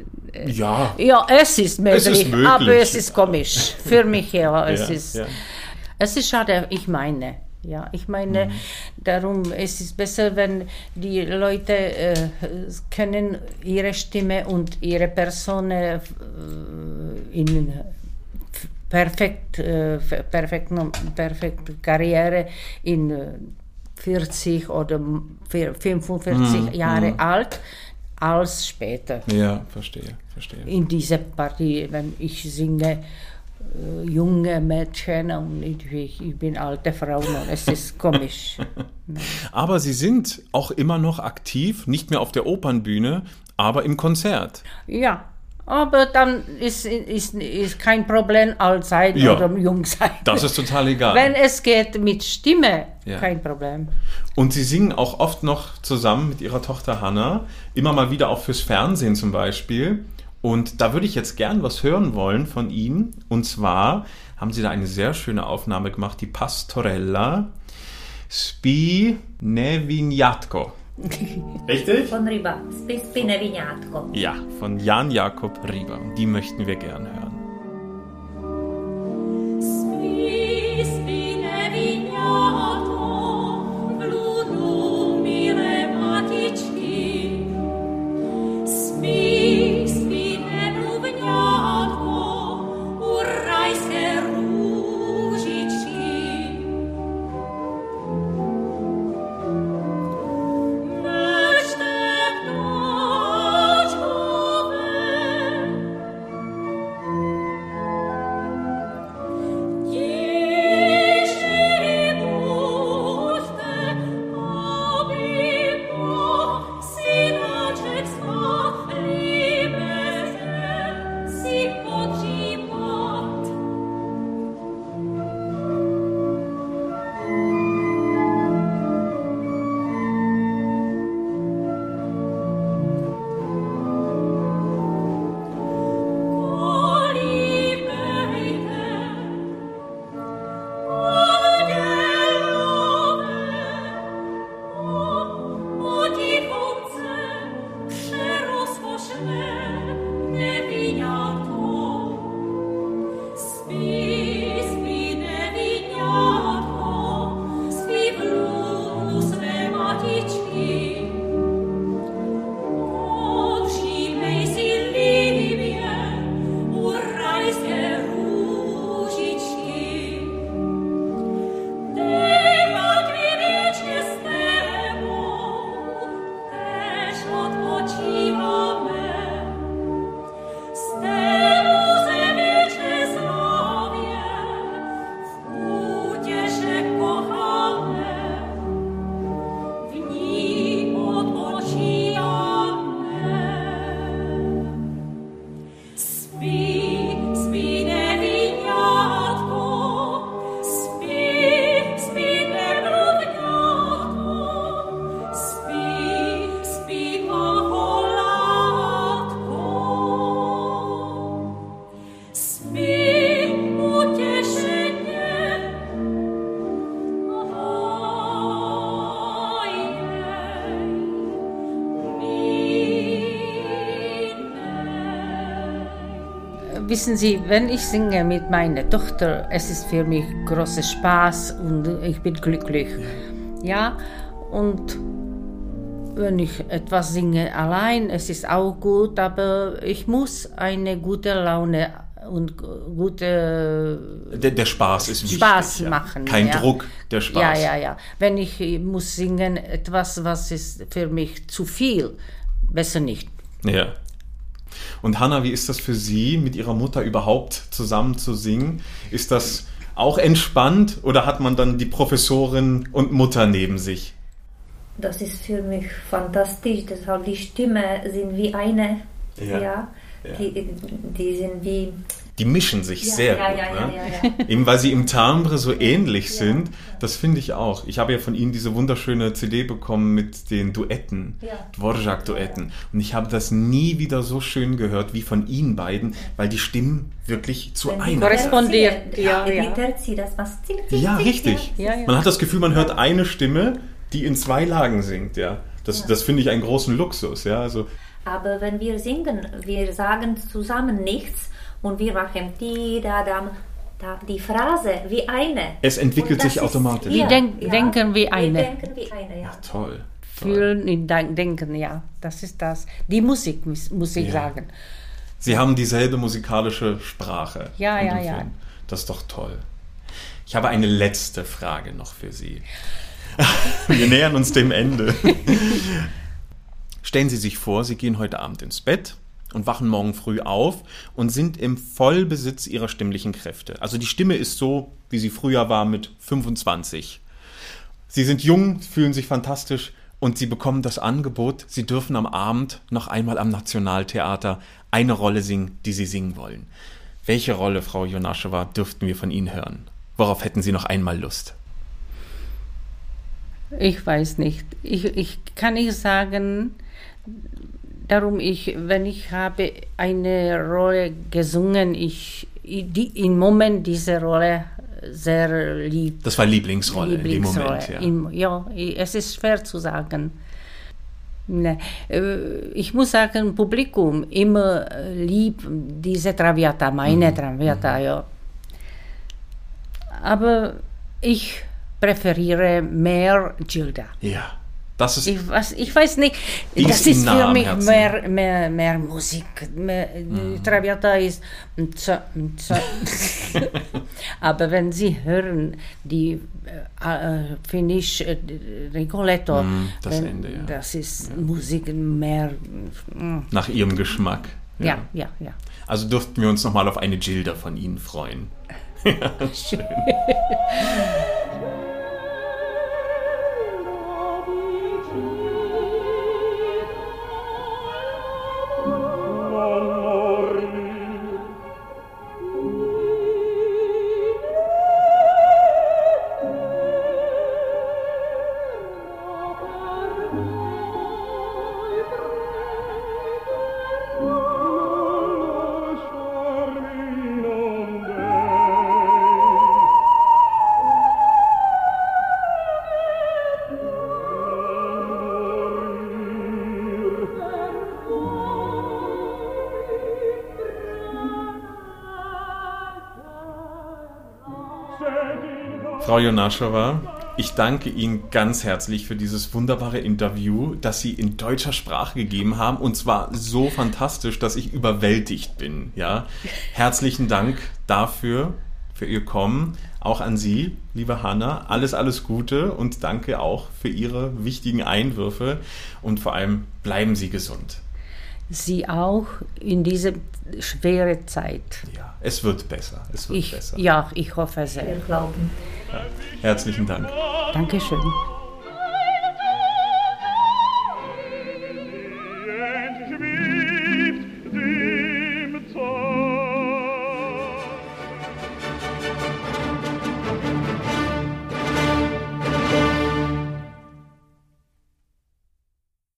Ja. Ja, es ist möglich, ist möglich. aber es ist komisch. Für mich ja, es Ja, ist. ja. Es ist schade, ich meine. Ja, ich meine, darum es ist besser, wenn die Leute äh, können ihre Stimme und ihre Person äh, in perfekt, äh, perfekt, perfekt Karriere in äh, 40 oder 45 Jahre alt als später. Ja, verstehe, verstehe. in dieser Partie, wenn ich singe äh, junge Mädchen und ich, ich bin alte Frau und es ist komisch. Aber Sie sind auch immer noch aktiv, nicht mehr auf der Opernbühne, aber im Konzert. ja, aber dann ist, ist, ist kein Problem alt sein Ja. oder jung sein. Das ist total egal. Wenn es geht mit Stimme, Ja. kein Problem. Und Sie singen auch oft noch zusammen mit Ihrer Tochter Hannah, immer mal wieder auch fürs Fernsehen zum Beispiel. Und da würde ich jetzt gern was hören wollen von Ihnen. Und zwar haben Sie da eine sehr schöne Aufnahme gemacht, die Pastorella Spi Nevignatko. Richtig? Von Ryba, Spis Spinevignatko. Ja, von Jan Jakob. Und die möchten wir gern hören. Wissen Sie, wenn ich singe mit meiner Tochter, es ist für mich großer Spaß und ich bin glücklich. Ja, und wenn ich etwas singe allein, es ist auch gut, aber ich muss eine gute Laune und gute Der, der Spaß ist wichtig. Spaß ja. machen. Kein ja. Druck, der Spaß. Ja, ja, ja. Wenn ich muss singen, etwas, was ist für mich zu viel, besser nicht. Ja. Und Hanna, wie ist das für Sie, mit Ihrer Mutter überhaupt zusammen zu singen? Ist das auch entspannt oder hat man dann die Professorin und Mutter neben sich? Das ist für mich fantastisch, deshalb die Stimme sind wie eine. Ja. Ja. Ja. Die, die sind wie. Die mischen sich Ja, sehr ja, gut. ja, ne? ja, ja, ja. Eben weil sie im Timbre so ähnlich sind. Das finde ich auch. Ich habe ja von Ihnen diese wunderschöne CD bekommen mit den Duetten, Ja. Dvorak-Duetten. Und ich habe das nie wieder so schön gehört wie von Ihnen beiden, weil die Stimmen wirklich zu einer Korrespondiert, Terzi- ja, ja. Richtig. Ja, ja. Man hat das Gefühl, man hört eine Stimme, die in zwei Lagen singt, ja. Das, das finde ich einen großen Luxus, ja. Also, Aber wenn wir singen, wir sagen zusammen nichts und wir machen die, da, da, da die Phrase wie eine. Es entwickelt sich automatisch. Wir denk- denken wie eine. Wir denken wie eine, ja. toll. toll. Fühlen, in Denk- denken, ja, das ist das. Die Musik, muss, ich Ja. sagen. Sie haben dieselbe musikalische Sprache. Ja, ja, ja. Das ist doch toll. Ich habe eine letzte Frage noch für Sie. Wir nähern uns dem Ende. Stellen Sie sich vor, Sie gehen heute Abend ins Bett und wachen morgen früh auf und sind im Vollbesitz Ihrer stimmlichen Kräfte. Also die Stimme ist so, wie sie früher war mit 25. Sie sind jung, fühlen sich fantastisch und Sie bekommen das Angebot, Sie dürfen am Abend noch einmal am Nationaltheater eine Rolle singen, die Sie singen wollen. Welche Rolle, Frau Jonaschewa, dürften wir von Ihnen hören? Worauf hätten Sie noch einmal Lust? Ich weiß nicht. Ich, ich kann nicht sagen, darum ich, wenn ich habe eine Rolle gesungen, ich die, im Moment diese Rolle sehr lieb. Das war Lieblingsrolle, Lieblingsrolle. in dem Moment, ja. Im, ja, es ist schwer zu sagen. Ne, äh, ich muss sagen, Publikum immer lieb diese Traviata, meine Mhm. Traviata, ja. Aber ich präferiere mehr Gilda. Ja, das ist Ich, weiß, ich weiß nicht, das ist nah für mich mehr, mehr, mehr Musik. Mehr, die Traviata ist. Aber wenn Sie hören, die äh, äh, Finnish äh, Rigoletto, Mhm, das wenn, Ende, ja. das ist Musik mehr. mm, nach Ihrem Geschmack. Ja, ja, ja. Also dürften wir uns nochmal auf eine Gilda von Ihnen freuen. ja, schön. Frau Jonaschewa, ich danke Ihnen ganz herzlich für dieses wunderbare Interview, das Sie in deutscher Sprache gegeben haben. Und zwar so fantastisch, dass ich überwältigt bin. Ja? Herzlichen Dank dafür, für Ihr Kommen. Auch an Sie, liebe Hanna. Alles, alles Gute und danke auch für Ihre wichtigen Einwürfe. Und vor allem bleiben Sie gesund. Sie auch in dieser schweren Zeit. Ja, es wird besser. Es wird Ich, besser. ja, ich hoffe Wir sehr. glauben. Herzlichen Dank. Dankeschön.